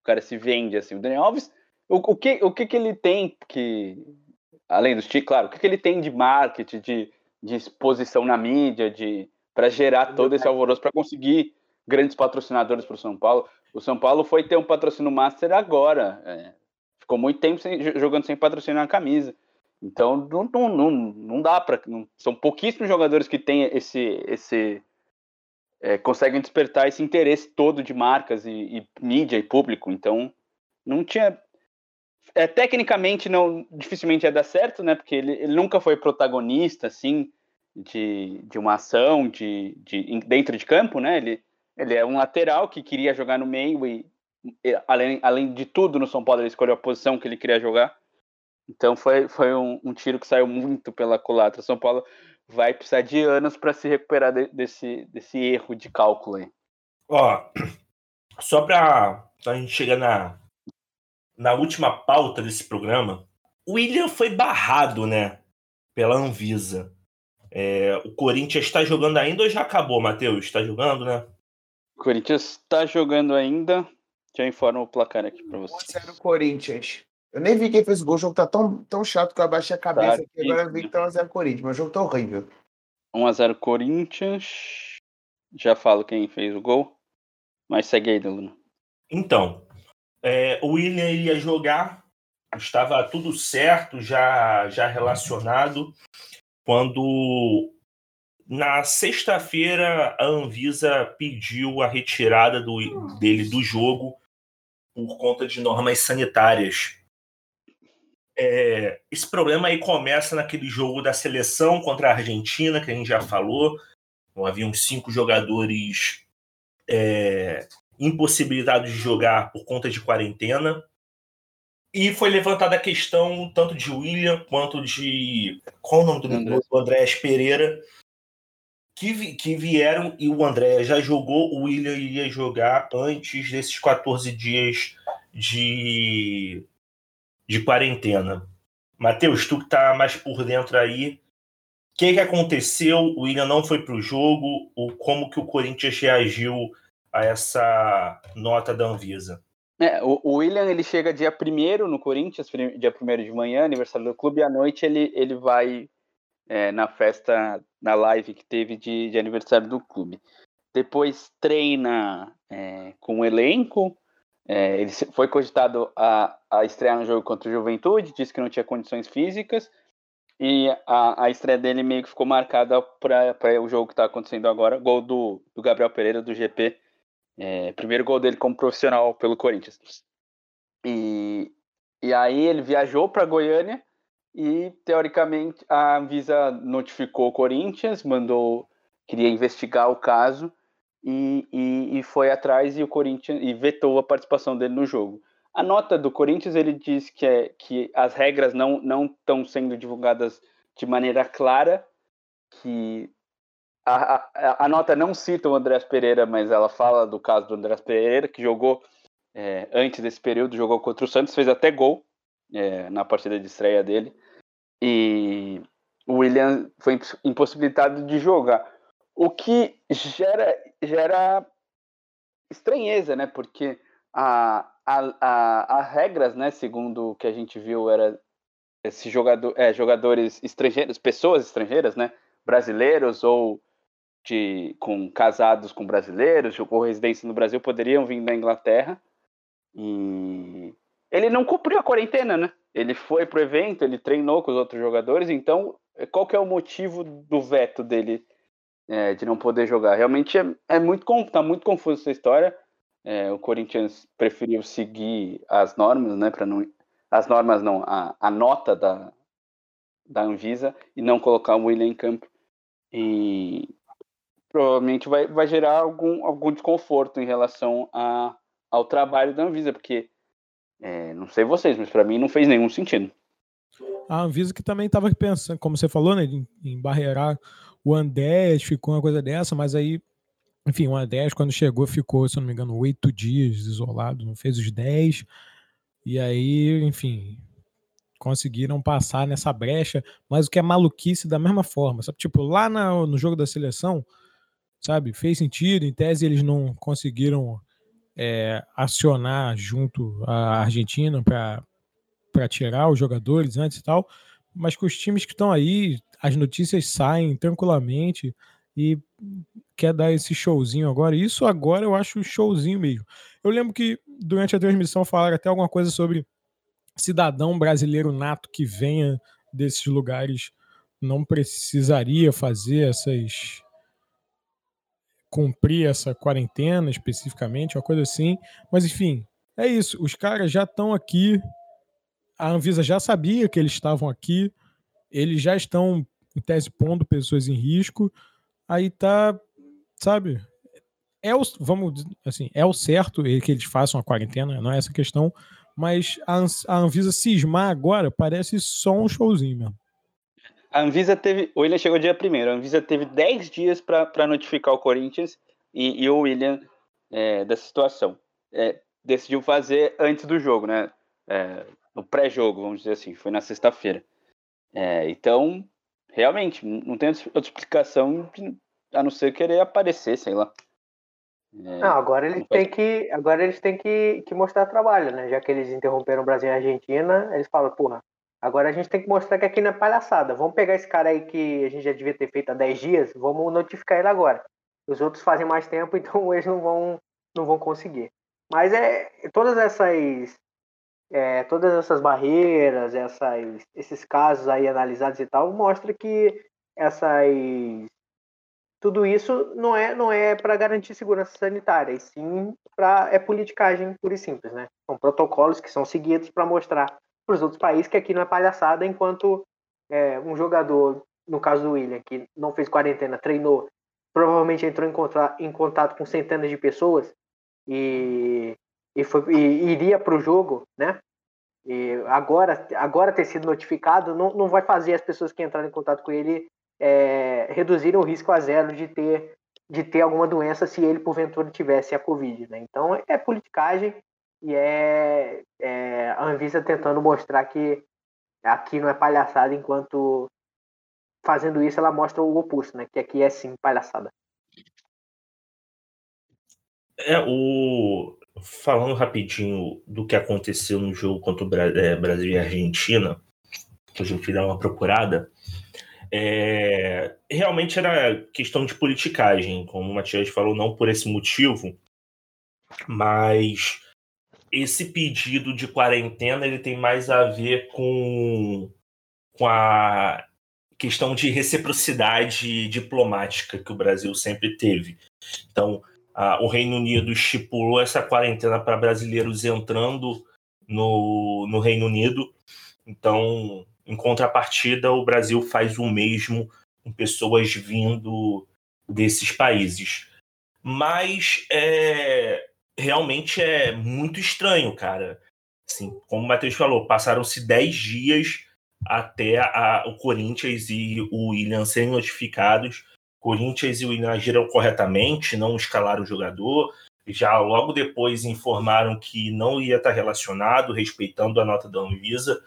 Speaker 5: O cara se vende assim. O Daniel Alves, o, o que o que que ele tem que além dos títulos, claro, o que que ele tem de marketing, de, de exposição na mídia, de para gerar todo esse alvoroço para conseguir grandes patrocinadores para o São Paulo? O São Paulo foi ter um patrocínio master agora. É, ficou muito tempo sem, jogando sem patrocínio na camisa. Então não, não, não, não dá para. São pouquíssimos jogadores que têm esse. esse é, conseguem despertar esse interesse todo de marcas e, e, mídia e público. Então não tinha. É, tecnicamente não dificilmente ia dar certo, né? Porque ele, ele nunca foi protagonista assim de, de uma ação de, de dentro de campo, né? Ele, ele é um lateral que queria jogar no meio e, e além, além de tudo no São Paulo ele escolheu a posição que ele queria jogar. Então foi, foi um, um tiro que saiu muito pela culatra. São Paulo vai precisar de anos para se recuperar de, desse, desse erro de cálculo aí.
Speaker 1: Ó, só para a gente chegar na, na última pauta desse programa, o William foi barrado, né, pela Anvisa. É, o Corinthians está jogando ainda ou já acabou, Matheus? Está jogando, né?
Speaker 5: O Corinthians está jogando ainda. Já informo o placar aqui para você.
Speaker 4: 1x0 Corinthians. Eu nem vi quem fez o gol. O jogo tá tão, tão chato que eu abaixei a cabeça tá aqui. Agora eu vi que tá 1x0 Corinthians. Mas o jogo tá horrível.
Speaker 5: 1x0 Corinthians. Já falo quem fez o gol. Mas segue aí, Luna.
Speaker 1: Então, é, o William ia jogar. Estava tudo certo, já, já relacionado. Quando na sexta-feira a Anvisa pediu a retirada do, dele do jogo por conta de normas sanitárias. É, esse problema aí começa naquele jogo da seleção contra a Argentina, que a gente já falou. Havia uns cinco jogadores é, impossibilitados de jogar por conta de quarentena. E foi levantada a questão tanto de William quanto de. Qual o nome do, André. do Andrés Pereira? Que, vi, que vieram e o André já jogou, o William iria jogar antes desses 14 dias de de quarentena. Matheus, tu que tá mais por dentro aí, o que, que aconteceu? O William não foi para o jogo? Ou como que o Corinthians reagiu a essa nota da Anvisa?
Speaker 5: É, o, William ele chega dia 1 no Corinthians, dia 1 de manhã, aniversário do clube, e à noite ele, ele vai é, na festa, na live que teve de, de aniversário do clube. Depois treina é, com o elenco, é, ele foi cogitado a, a estrear no jogo contra o Juventude, disse que não tinha condições físicas, e a, a estreia dele meio que ficou marcada para o jogo que está acontecendo agora, gol do, do Gabriel Pereira, do GP, é, primeiro gol dele como profissional pelo Corinthians. E, e aí ele viajou para Goiânia e, teoricamente, a Anvisa notificou o Corinthians, mandou, queria investigar o caso, e, e, e, foi atrás e o Corinthians e vetou a participação dele no jogo. A nota do Corinthians ele diz que, é, que as regras não estão sendo divulgadas de maneira clara, que a, a, a, nota não cita o Andrés Pereira, mas ela fala do caso do Andrés Pereira, que jogou é, antes desse período, jogou contra o Santos, fez até gol é, na partida de estreia dele. E o William foi impossibilitado de jogar. O que gera, gera estranheza, né? Porque a, a, a, a regras, né, segundo o que a gente viu, era esses jogador, é, jogadores estrangeiros, pessoas estrangeiras, né? Brasileiros ou de, com casados com brasileiros, ou residência no Brasil, poderiam vir da Inglaterra. E ele não cumpriu a quarentena, né? Ele foi pro evento, ele treinou com os outros jogadores, então qual que é o motivo do veto dele é, de não poder jogar. Realmente é, é muito tá muito confusa essa história. É, o Corinthians preferiu seguir as normas, né, para não as normas não, a, a nota da da Anvisa e não colocar o William em campo. E provavelmente vai, vai gerar algum, algum desconforto em relação a, ao trabalho da Anvisa, porque é, não sei vocês, mas para mim não fez nenhum sentido.
Speaker 2: A Anvisa que também estava pensando, como você falou, né, em, barreirar o Andrés ficou uma coisa dessa, mas aí, enfim, o Andrés, quando chegou, ficou, se eu não me engano, oito dias isolado, não fez os dez. E aí, enfim, conseguiram passar nessa brecha, mas o que é maluquice da mesma forma, sabe? Tipo, lá na, no jogo da seleção, sabe, fez sentido, em tese eles não conseguiram é, acionar junto à Argentina para tirar os jogadores antes e tal, mas com os times que estão aí, as notícias saem tranquilamente e quer dar esse showzinho agora. Isso agora eu acho showzinho mesmo. Eu lembro que durante a transmissão falaram até alguma coisa sobre cidadão brasileiro nato que venha desses lugares não precisaria fazer essas cumprir essa quarentena especificamente, uma coisa assim. Mas enfim, é isso. Os caras já estão aqui. A Anvisa já sabia que eles estavam aqui. Eles já estão, em tese, pondo pessoas em risco. Aí tá, sabe? É o, vamos assim, é o certo que eles façam a quarentena, não é essa questão. Mas a, a Anvisa cismar agora parece só um showzinho mesmo.
Speaker 5: A Anvisa teve. O William chegou dia primeiro. A Anvisa teve 10 dias para notificar o Corinthians e, e o William é, dessa situação. É, decidiu fazer antes do jogo, né? É, no pré-jogo, vamos dizer assim. Foi na sexta-feira. É, então, realmente, não tem outra explicação a não ser querer aparecer, sei lá.
Speaker 3: É, não, agora eles têm que agora eles têm que, que mostrar trabalho, né? Já que eles interromperam o Brasil e a Argentina, eles falam, porra, Agora a gente tem que mostrar que aqui não é palhaçada. Vamos pegar esse cara aí que a gente já devia ter feito há 10 dias, vamos notificar ele agora. Os outros fazem mais tempo, então eles não vão, não vão conseguir. Mas é todas essas é, todas essas barreiras, essas, esses casos aí analisados e tal, mostra que essas tudo isso não é não é para garantir segurança sanitária, e sim para é politicagem pura e simples, né? São protocolos que são seguidos para mostrar para os outros países que aqui não é palhaçada, enquanto é, um jogador, no caso do William, que não fez quarentena, treinou, provavelmente entrou em, contra, em contato com centenas de pessoas e, e, foi, e iria para o jogo, né? E agora, agora ter sido notificado não, não vai fazer as pessoas que entraram em contato com ele é, reduzirem o risco a zero de ter, de ter alguma doença se ele porventura tivesse a Covid. Né? Então é politicagem e é, é, a Anvisa tentando mostrar que aqui não é palhaçada, enquanto fazendo isso ela mostra o oposto, né? Que aqui é sim palhaçada.
Speaker 1: É, o... Falando rapidinho do que aconteceu no jogo contra o é, Brasil e Argentina, que a gente dá uma procurada, é... realmente era questão de politicagem, como o Matias falou, não por esse motivo, mas esse pedido de quarentena ele tem mais a ver com, com a questão de reciprocidade diplomática que o Brasil sempre teve. Então, a, o Reino Unido estipulou essa quarentena para brasileiros entrando no, no Reino Unido. Então, em contrapartida, o Brasil faz o mesmo com pessoas vindo desses países. Mas é, realmente é muito estranho, cara. Assim, como o Matheus falou, passaram-se 10 dias até a, o Corinthians e o William serem notificados. Corinthians e o William agiram corretamente, não escalaram o jogador. Já logo depois informaram que não ia estar relacionado, respeitando a nota da Anvisa.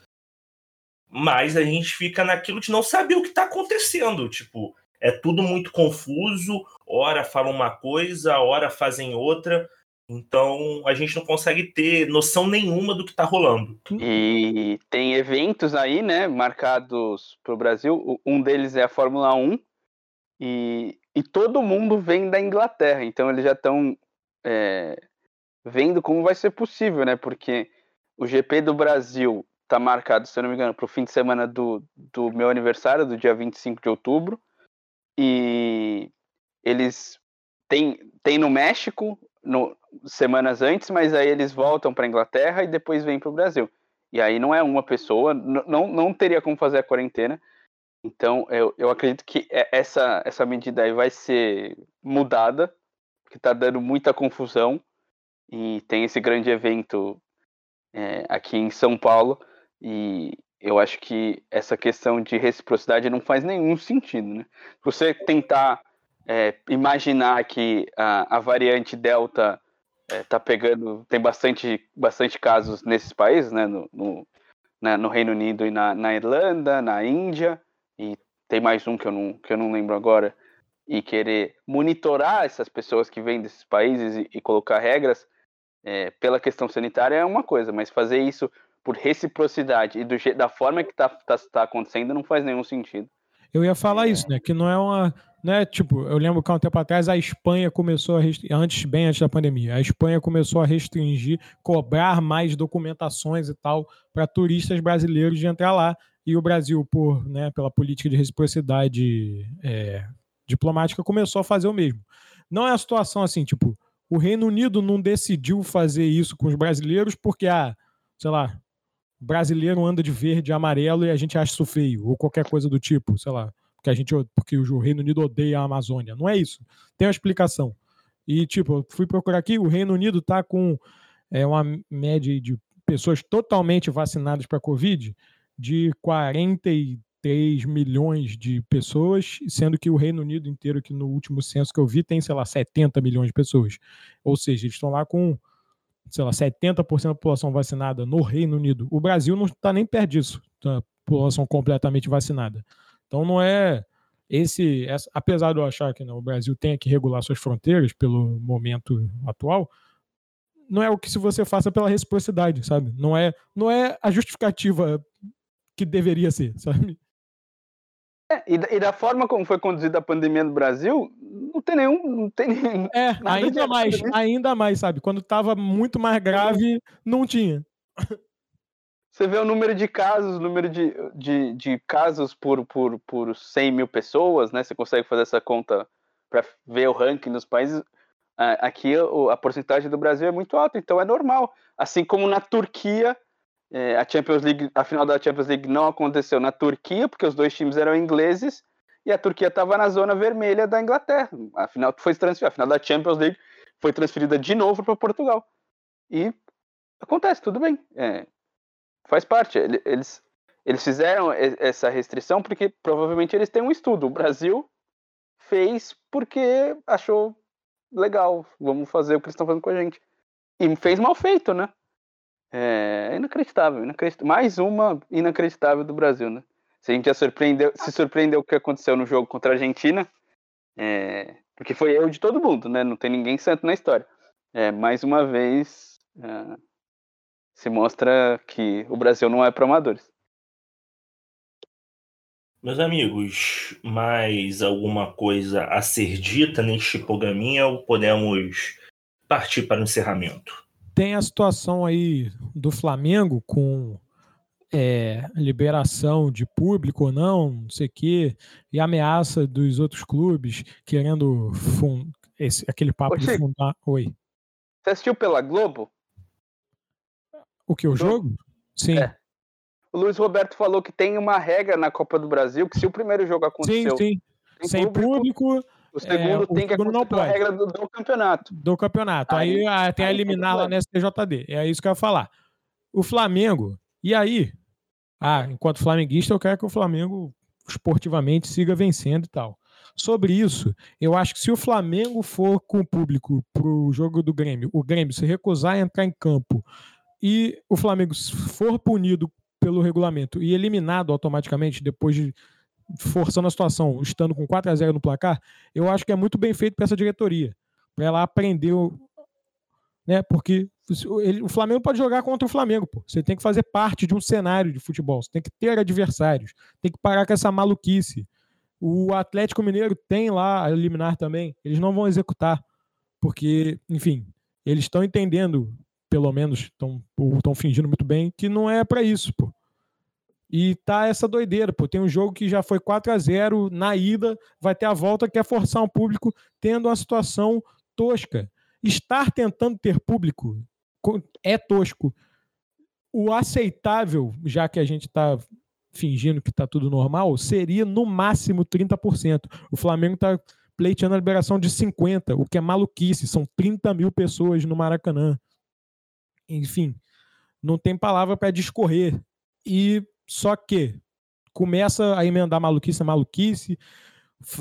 Speaker 1: Mas a gente fica naquilo de não saber o que está acontecendo. Tipo, é tudo muito confuso. Ora falam uma coisa, ora fazem outra. Então a gente não consegue ter noção nenhuma do que está rolando.
Speaker 5: E tem eventos aí, né, marcados para o Brasil. Um deles é a Fórmula 1 e, e todo mundo vem da Inglaterra. Então eles já estão é, vendo como vai ser possível, né? Porque o GP do Brasil está marcado, se eu não me engano, para o fim de semana do, do meu aniversário, do dia 25 de outubro. E eles têm, têm no México, no, semanas antes, mas aí eles voltam para Inglaterra e depois vêm para o Brasil. E aí não é uma pessoa, não, não teria como fazer a quarentena. Então eu, eu acredito que é, essa, essa medida aí vai ser mudada, porque está dando muita confusão. E tem esse grande evento é, aqui em São Paulo. E eu acho que essa questão de reciprocidade não faz nenhum sentido. Né? Você tentar é, imaginar que a, a variante Delta é, tá pegando, tem bastante, bastante casos nesses países, né, no, no, né, no Reino Unido e na, na, Irlanda, na Índia, e tem mais um que eu não, que eu não lembro agora, e querer monitorar essas pessoas que vêm desses países e, e colocar regras é, pela questão sanitária é uma coisa, mas fazer isso por reciprocidade e do, da forma que está tá, tá acontecendo não faz nenhum sentido.
Speaker 2: Eu ia falar é... isso, né? Que não é uma né? Tipo, eu lembro que há um tempo atrás a Espanha começou a antes bem antes da pandemia, a Espanha começou a restringir, cobrar mais documentações e tal para turistas brasileiros de entrar lá. E o Brasil, por, né, pela política de reciprocidade é, diplomática, começou a fazer o mesmo. Não é a situação assim, tipo, o Reino Unido não decidiu fazer isso com os brasileiros porque, ah, sei lá, brasileiro anda de verde e amarelo e a gente acha isso feio, ou qualquer coisa do tipo, sei lá porque a gente porque o Reino Unido odeia a Amazônia. Não é isso. Tem uma explicação. E, tipo, eu fui procurar aqui, o Reino Unido está com é, uma média de pessoas totalmente vacinadas para a Covid de 43 milhões de pessoas, sendo que o Reino Unido inteiro, que no último censo que eu vi, tem, sei lá, 70 milhões de pessoas. Ou seja, eles estão lá com, sei lá, 70% da população vacinada no Reino Unido. O Brasil não está nem perto disso, a população completamente vacinada. Então não é esse, essa, apesar de eu achar que não, o Brasil tenha que regular suas fronteiras pelo momento atual, não é o que se você faça pela reciprocidade, sabe? Não é, não é a justificativa que deveria ser, sabe?
Speaker 5: É, e, da, e, da, forma como foi conduzida a pandemia no Brasil, não tem nenhum. Não tem
Speaker 2: é, ainda mais, ainda mais, sabe? Quando estava muito mais grave, não tinha.
Speaker 5: Você vê o número de casos, o número de, de, de casos por, por, por 100 mil pessoas, né? Você consegue fazer essa conta para ver o ranking nos países. Aqui a porcentagem do Brasil é muito alta, então é normal. Assim como na Turquia, é, a Champions League, a final da Champions League não aconteceu na Turquia, porque os dois times eram ingleses, e a Turquia estava na zona vermelha da Inglaterra. A final foi transferida, a final da Champions League foi transferida de novo para Portugal. E acontece, tudo bem. É, faz parte. Eles, eles fizeram essa restrição porque provavelmente eles têm um estudo. O Brasil fez porque achou legal, vamos fazer o que eles estão fazendo com a gente. E fez mal feito, né? É inacreditável, inacreditável. Mais uma inacreditável do Brasil, né? Se a gente já surpreendeu, se surpreendeu o que aconteceu no jogo contra a Argentina, é, porque foi erro de todo mundo, né? Não tem ninguém santo na história. É, mais uma vez, é, se mostra que o Brasil não é para amadores.
Speaker 1: Meus amigos, mais alguma coisa a ser dita neste programinha ou podemos partir para o encerramento?
Speaker 2: Tem a situação aí do Flamengo com é, liberação de público ou não, não sei o quê, e ameaça dos outros clubes querendo esse, aquele papo Ô, de fundar. Oi.
Speaker 5: Você assistiu pela Globo?
Speaker 2: O que? O jogo? Sim. É.
Speaker 5: O Luiz Roberto falou que tem uma regra na Copa do Brasil que se o primeiro jogo aconteceu
Speaker 2: sim, sim. sem público, público
Speaker 5: o segundo é, tem o que acontecer não pode. a regra do, do, campeonato.
Speaker 2: Do campeonato. Aí, aí ah, tem a eliminar lá na STJD. É isso que eu ia falar. O Flamengo, e aí? Ah, enquanto flamenguista, eu quero que o Flamengo esportivamente siga vencendo e tal. Sobre isso, eu acho que se o Flamengo for com o público pro jogo do Grêmio, o Grêmio se recusar a entrar em campo e o Flamengo for punido pelo regulamento e eliminado automaticamente depois de forçando a situação, estando com 4 a 0 no placar, eu acho que é muito bem feito para essa diretoria, para ela aprender, né? Porque ele, o Flamengo pode jogar contra o Flamengo, pô. Você tem que fazer parte de um cenário de futebol, você tem que ter adversários, tem que parar com essa maluquice. O Atlético Mineiro tem lá a eliminar também, eles não vão executar, porque, enfim, eles estão entendendo pelo menos estão fingindo muito bem, que não é para isso, pô. E tá essa doideira, pô. Tem um jogo que já foi 4 a 0 na ida, vai ter a volta que é forçar um público tendo uma situação tosca. Estar tentando ter público é tosco. O aceitável, já que a gente está fingindo que está tudo normal, seria no máximo 30%. O Flamengo está pleiteando a liberação de 50%, o que é maluquice. São 30 mil pessoas no Maracanã enfim, não tem palavra para discorrer. E só que começa a emendar maluquice, maluquice,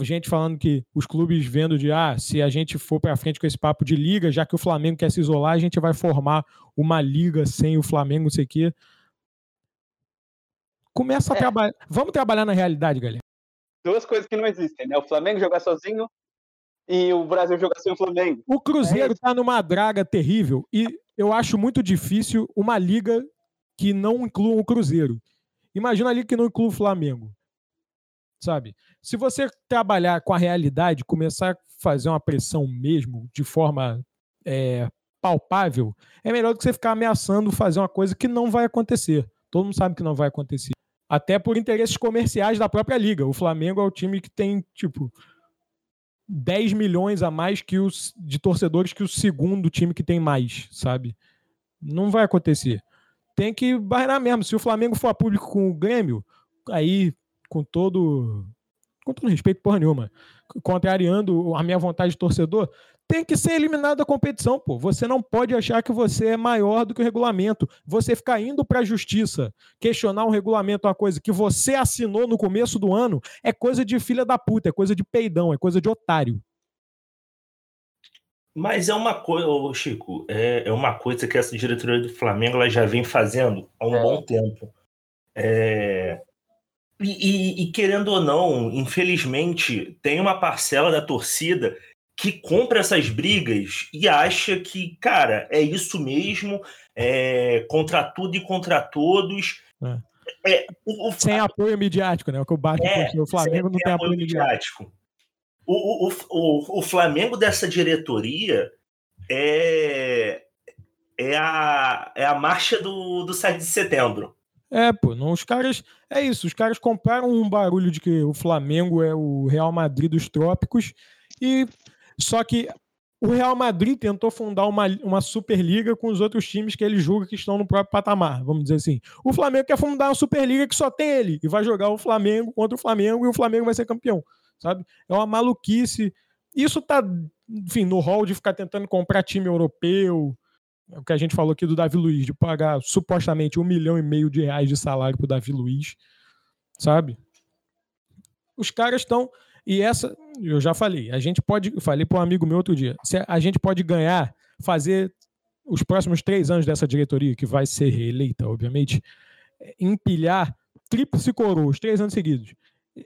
Speaker 2: gente falando que os clubes vendo de ah, se a gente for para frente com esse papo de liga, já que o Flamengo quer se isolar, a gente vai formar uma liga sem o Flamengo, não sei o quê. Começa a é. trabalhar. Vamos trabalhar na realidade, galera.
Speaker 5: Duas coisas que não existem, né? O Flamengo jogar sozinho e o Brasil jogar sem o Flamengo.
Speaker 2: O Cruzeiro é tá numa draga terrível e eu acho muito difícil uma liga que não inclua o Cruzeiro. Imagina a liga que não inclua o Flamengo. sabe? Se você trabalhar com a realidade, começar a fazer uma pressão mesmo de forma é, palpável, é melhor do que você ficar ameaçando fazer uma coisa que não vai acontecer. Todo mundo sabe que não vai acontecer. Até por interesses comerciais da própria liga. O Flamengo é o time que tem, tipo, 10 milhões a mais que os de torcedores que o segundo time que tem mais, sabe? Não vai acontecer. Tem que barrar mesmo. Se o Flamengo for a público com o Grêmio, aí, com todo. Com todo respeito, porra nenhuma. Contrariando a minha vontade de torcedor, tem que ser eliminado da competição, pô. Você não pode achar que você é maior do que o regulamento. Você ficar indo para a justiça, questionar um regulamento, uma coisa que você assinou no começo do ano, é coisa de filha da puta, é coisa de peidão, é coisa de otário.
Speaker 1: Mas é uma coisa, Chico, é, é, uma coisa que essa diretoria do Flamengo ela já vem fazendo há um é. bom tempo. É, e, e, e, querendo ou não, infelizmente, tem uma parcela da torcida que compra essas brigas e acha que, cara, é isso mesmo, é contra tudo e contra todos.
Speaker 2: É. É, o, o, sem apoio midiático, né? O que o Batman é, o Flamengo não tem apoio, apoio midiático. midiático.
Speaker 1: O, o, o, Flamengo dessa diretoria é, é, a, é a marcha do, do 7 de setembro.
Speaker 2: É, pô, não, os caras. É isso, os caras compraram um barulho de que o Flamengo é o Real Madrid dos trópicos e só que o Real Madrid tentou fundar uma, uma Superliga com os outros times que ele julga que estão no próprio patamar, vamos dizer assim. O Flamengo quer fundar uma Superliga que só tem ele e vai jogar o Flamengo contra o Flamengo e o Flamengo vai ser campeão, sabe? É uma maluquice. Isso tá, enfim, no hall de ficar tentando comprar time europeu, é o que a gente falou aqui do Davi Luiz, de pagar supostamente um milhão e meio de reais de salário pro Davi Luiz, sabe? Os caras estão e essa, eu já falei, a gente pode, falei para um amigo meu outro dia, a gente pode ganhar, fazer os próximos três anos dessa diretoria, que vai ser reeleita, obviamente, empilhar tríplice coroa, os três anos seguidos.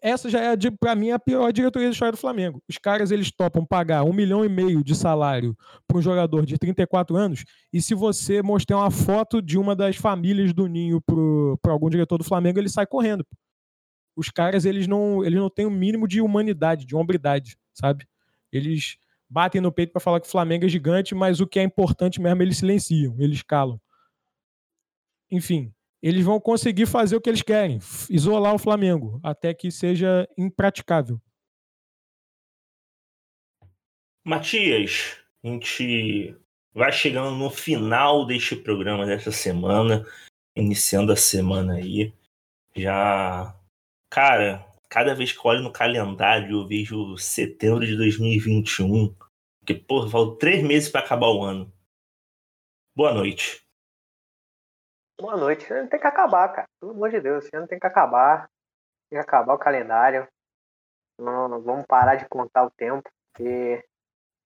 Speaker 2: Essa já é, para mim, a pior diretoria da história do Flamengo. Os caras, eles topam pagar um milhão e meio de salário para um jogador de 34 anos, e se você mostrar uma foto de uma das famílias do Ninho para algum diretor do Flamengo, ele sai correndo os caras eles não, eles não têm o um mínimo de humanidade, de hombridade, sabe? Eles batem no peito para falar que o Flamengo é gigante, mas o que é importante mesmo eles silenciam, eles calam. Enfim, eles vão conseguir fazer o que eles querem, isolar o Flamengo, até que seja impraticável.
Speaker 1: Matias, a gente vai chegando no final deste programa dessa semana, iniciando a semana aí. Já Cara, cada vez que olho no calendário, eu vejo setembro de 2021. Porque, pô, faltam três meses para acabar o ano. Boa noite.
Speaker 3: Boa noite. Tem que acabar, cara. Pelo amor de Deus, esse ano tem que acabar. Tem que acabar o calendário. Não, não vamos parar de contar o tempo. Porque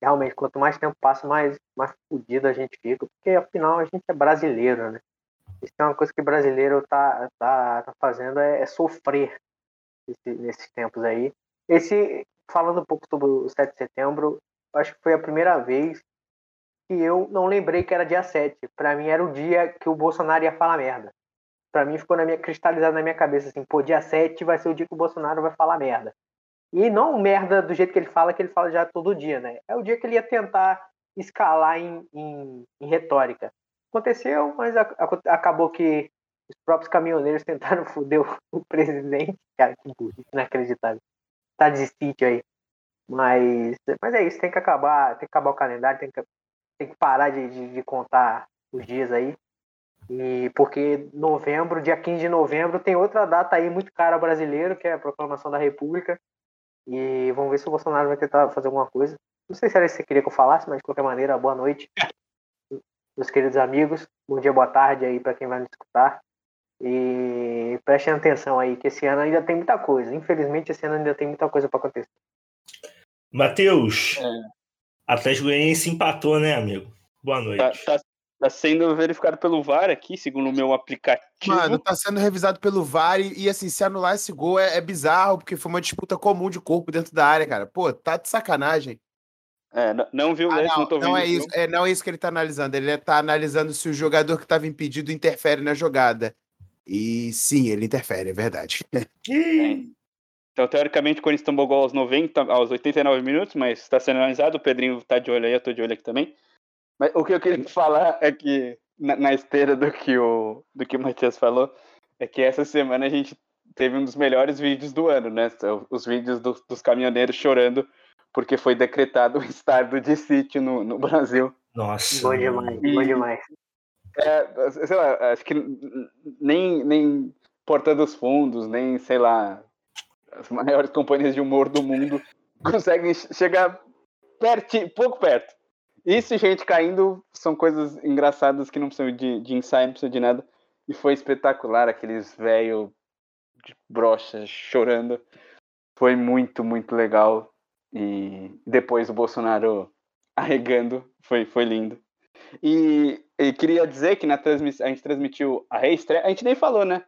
Speaker 3: realmente, quanto mais tempo passa, mais, mais fodido a gente fica. Porque afinal a gente é brasileiro, né? Isso é uma coisa que brasileiro tá, tá, tá fazendo é, é sofrer nesse, nesses tempos aí. Esse, falando um pouco sobre o 7 de setembro, acho que foi a primeira vez que eu não lembrei que era dia 7. Para mim era o dia que o Bolsonaro ia falar merda. Para mim ficou na minha, cristalizado na minha cabeça assim, pô, dia 7 vai ser o dia que o Bolsonaro vai falar merda. E não merda do jeito que ele fala, que ele fala já todo dia, né? É o dia que ele ia tentar escalar em, em, em retórica. Aconteceu, mas acabou que os próprios caminhoneiros tentaram foder o, presidente. Cara, que burrice, inacreditável. Tá de sítio aí. Mas, mas é isso, tem que acabar, tem que acabar o calendário, tem que, tem que parar de, de, de contar os dias aí. E porque novembro, dia 15 de novembro, tem outra data aí muito cara brasileiro, que é a proclamação da República. E vamos ver se o Bolsonaro vai tentar fazer alguma coisa. Não sei se era isso que você queria que eu falasse, mas de qualquer maneira, boa noite, meus queridos amigos. Bom dia, boa tarde aí para quem vai nos escutar. E prestem atenção aí, que esse ano ainda tem muita coisa. Infelizmente, esse ano ainda tem muita coisa para acontecer.
Speaker 1: Matheus, é. Atlético Goianiense empatou, né, amigo? Boa noite.
Speaker 6: Tá, tá, tá, sendo verificado pelo VAR aqui, segundo o meu aplicativo.
Speaker 4: Mano, tá sendo revisado pelo VAR e, e assim, se anular esse gol é, é, bizarro, porque foi uma disputa comum de corpo dentro da área, cara. Pô, tá de sacanagem.
Speaker 6: É, não viu o ah,
Speaker 4: não,
Speaker 6: não tô
Speaker 4: vendo. Não é, isso, é, não é isso que ele tá analisando. Ele tá analisando se o jogador que estava impedido interfere na jogada. E sim, ele interfere, é verdade.
Speaker 5: Então, teoricamente, o Corinthians tomou gol aos 90, aos 89 minutos, mas está sendo analisado. O Pedrinho está de olho aí, eu estou de olho aqui também. Mas o que eu queria falar é que, na, na esteira do que, o, do que o Matias falou, é que essa semana a gente teve um dos melhores vídeos do ano, né? Os vídeos do, dos caminhoneiros chorando porque foi decretado o estado de sítio no, no Brasil.
Speaker 1: Nossa.
Speaker 3: Bom demais, bom demais.
Speaker 5: É, sei lá, acho que nem, nem Porta dos Fundos, nem, sei lá, as maiores companhias de humor do mundo conseguem chegar perto, pouco perto. Isso gente caindo são coisas engraçadas que não precisam de, de ensaio, não precisam de nada. E foi espetacular, aqueles velho de brocha chorando. Foi muito, muito legal. E depois o Bolsonaro arregando, foi, foi lindo. E, e queria dizer que na transmissão, a gente transmitiu a reestreia, a gente nem falou, né?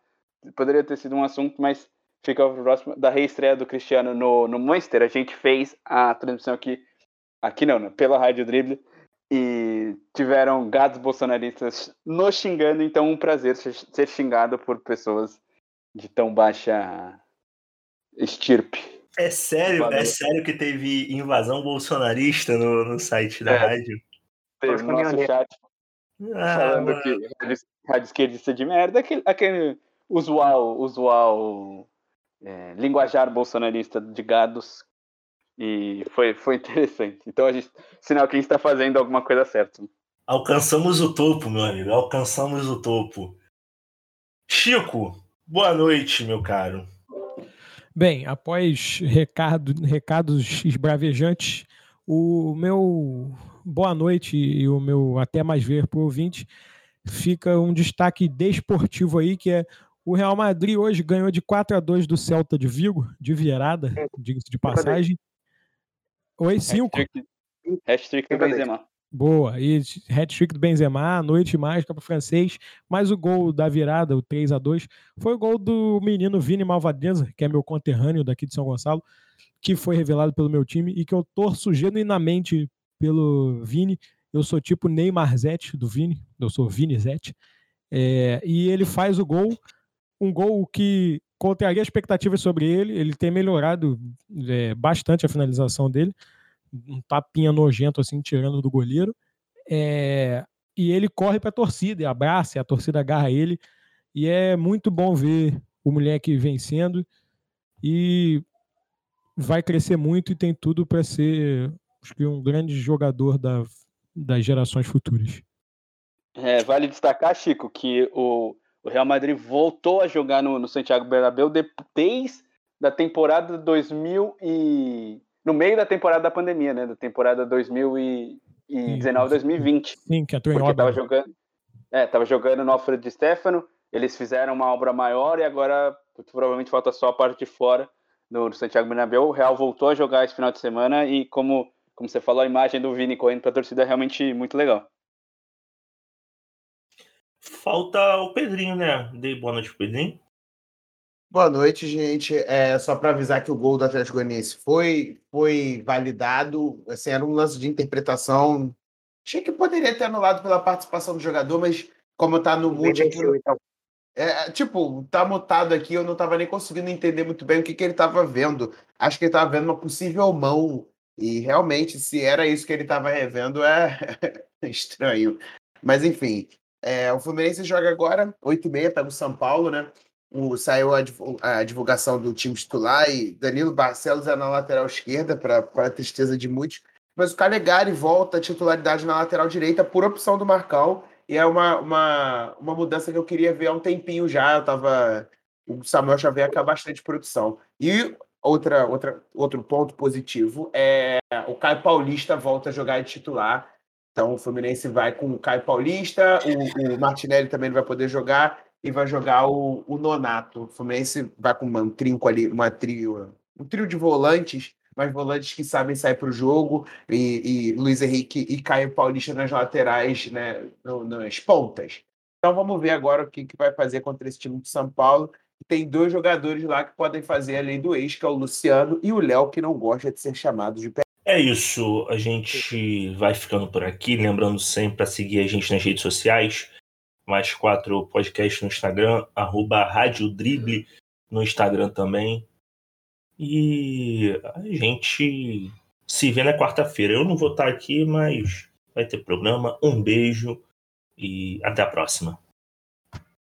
Speaker 5: Poderia ter sido um assunto, mas fica próximo da reestreia do Cristiano no, no Manchester. A gente fez a transmissão aqui, aqui não, né? pela Rádio Dribble, e tiveram gados bolsonaristas nos xingando, então um prazer ser xingado por pessoas de tão baixa estirpe.
Speaker 1: É sério, é sério que teve invasão bolsonarista no, no site da é. rádio?
Speaker 5: Teve no nosso chat ah, falando mano. que rádio, rádio esquerdista de merda, aquele, aquele usual, usual é, linguajar bolsonarista de gados e foi, foi interessante. Então a gente, sinal que a gente está fazendo alguma coisa certa.
Speaker 1: Alcançamos o topo, meu amigo. Alcançamos o topo. Chico, boa noite, meu caro.
Speaker 2: Bem, após recado, recados esbravejantes, o meu boa noite e o meu até mais ver para o ouvinte fica um destaque desportivo aí, que é o Real Madrid hoje ganhou de 4 a 2 do Celta de Vigo, de virada, diga-se de passagem. Oi, 5.
Speaker 5: Hat-trick do Benzema.
Speaker 2: Boa. E hat-trick do Benzema, noite mágica para o francês. Mas o gol da virada, o 3 a 2 foi o gol do menino Vini Malvadeza, que é meu conterrâneo daqui de São Gonçalo, que foi revelado pelo meu time e que eu torço genuinamente pelo Vini. Eu sou tipo Neymar Zete do Vini, eu sou Vini Zete. É, e ele faz o gol, um gol que contraria expectativas sobre ele. Ele tem melhorado é, bastante a finalização dele. Um tapinha nojento, assim, tirando do goleiro. É, e ele corre para a torcida e abraça, e a torcida agarra ele. E é muito bom ver o moleque vencendo. E vai crescer muito e tem tudo para ser acho que um grande jogador da, das gerações futuras.
Speaker 5: É, vale destacar, Chico, que o, o Real Madrid voltou a jogar no, no Santiago Bernabéu desde da temporada 2000 e no meio da temporada da pandemia, né, da temporada 2019 2020.
Speaker 2: Sim, que
Speaker 5: em Porque tava jogando, é, tava jogando no Alfredo de Stefano, eles fizeram uma obra maior e agora provavelmente falta só a parte de fora no Santiago Bernabéu. O Real voltou a jogar esse final de semana e como como você falou, a imagem do Vini correndo para a torcida é realmente muito legal.
Speaker 1: Falta o Pedrinho, né? Dei boa noite pro Pedrinho.
Speaker 4: Boa noite, gente. É, só para avisar que o gol do Atlético Goianiense foi, foi validado. Assim, era um lance de interpretação. Achei que poderia ter anulado pela participação do jogador, mas como tá no mute aqui. Então. É, tipo, tá mutado aqui, eu não tava nem conseguindo entender muito bem o que, que ele tava vendo. Acho que ele tava vendo uma possível mão. E realmente, se era isso que ele tava revendo, é estranho. Mas enfim, é, o Fluminense joga agora, 8h30, pega o São Paulo, né? O, saiu a, a, divulgação do time titular e Danilo Barcelos é na lateral esquerda, para tristeza de muitos. Mas o Calegari volta à titularidade na lateral direita por opção do Marcal. E é uma, uma, uma mudança que eu queria ver há um tempinho já. Eu tava. O Samuel Xavier acaba bastante produção. E outra, outra, outro ponto positivo é o Caio Paulista volta a jogar de titular. Então o Fluminense vai com o Caio Paulista, o, o Martinelli também vai poder jogar e vai jogar o, o Nonato. O Fluminense vai com um trinco ali, uma trio, um trio de volantes, mas volantes que sabem sair para o jogo, e, e, Luiz Henrique e Caio Paulista nas laterais, né, nas pontas. Então vamos ver agora o que, que vai fazer contra esse time de São Paulo. Tem dois jogadores lá que podem fazer a lei do ex, que é o Luciano e o Léo, que não gosta de ser chamado de pé.
Speaker 1: É isso, a gente vai ficando por aqui. Lembrando sempre para seguir a gente nas redes sociais. Mais quatro podcasts no Instagram, arroba Rádio Drible no Instagram também. E a gente se vê na quarta-feira. Eu não vou estar aqui, mas vai ter programa. Um beijo e até a próxima.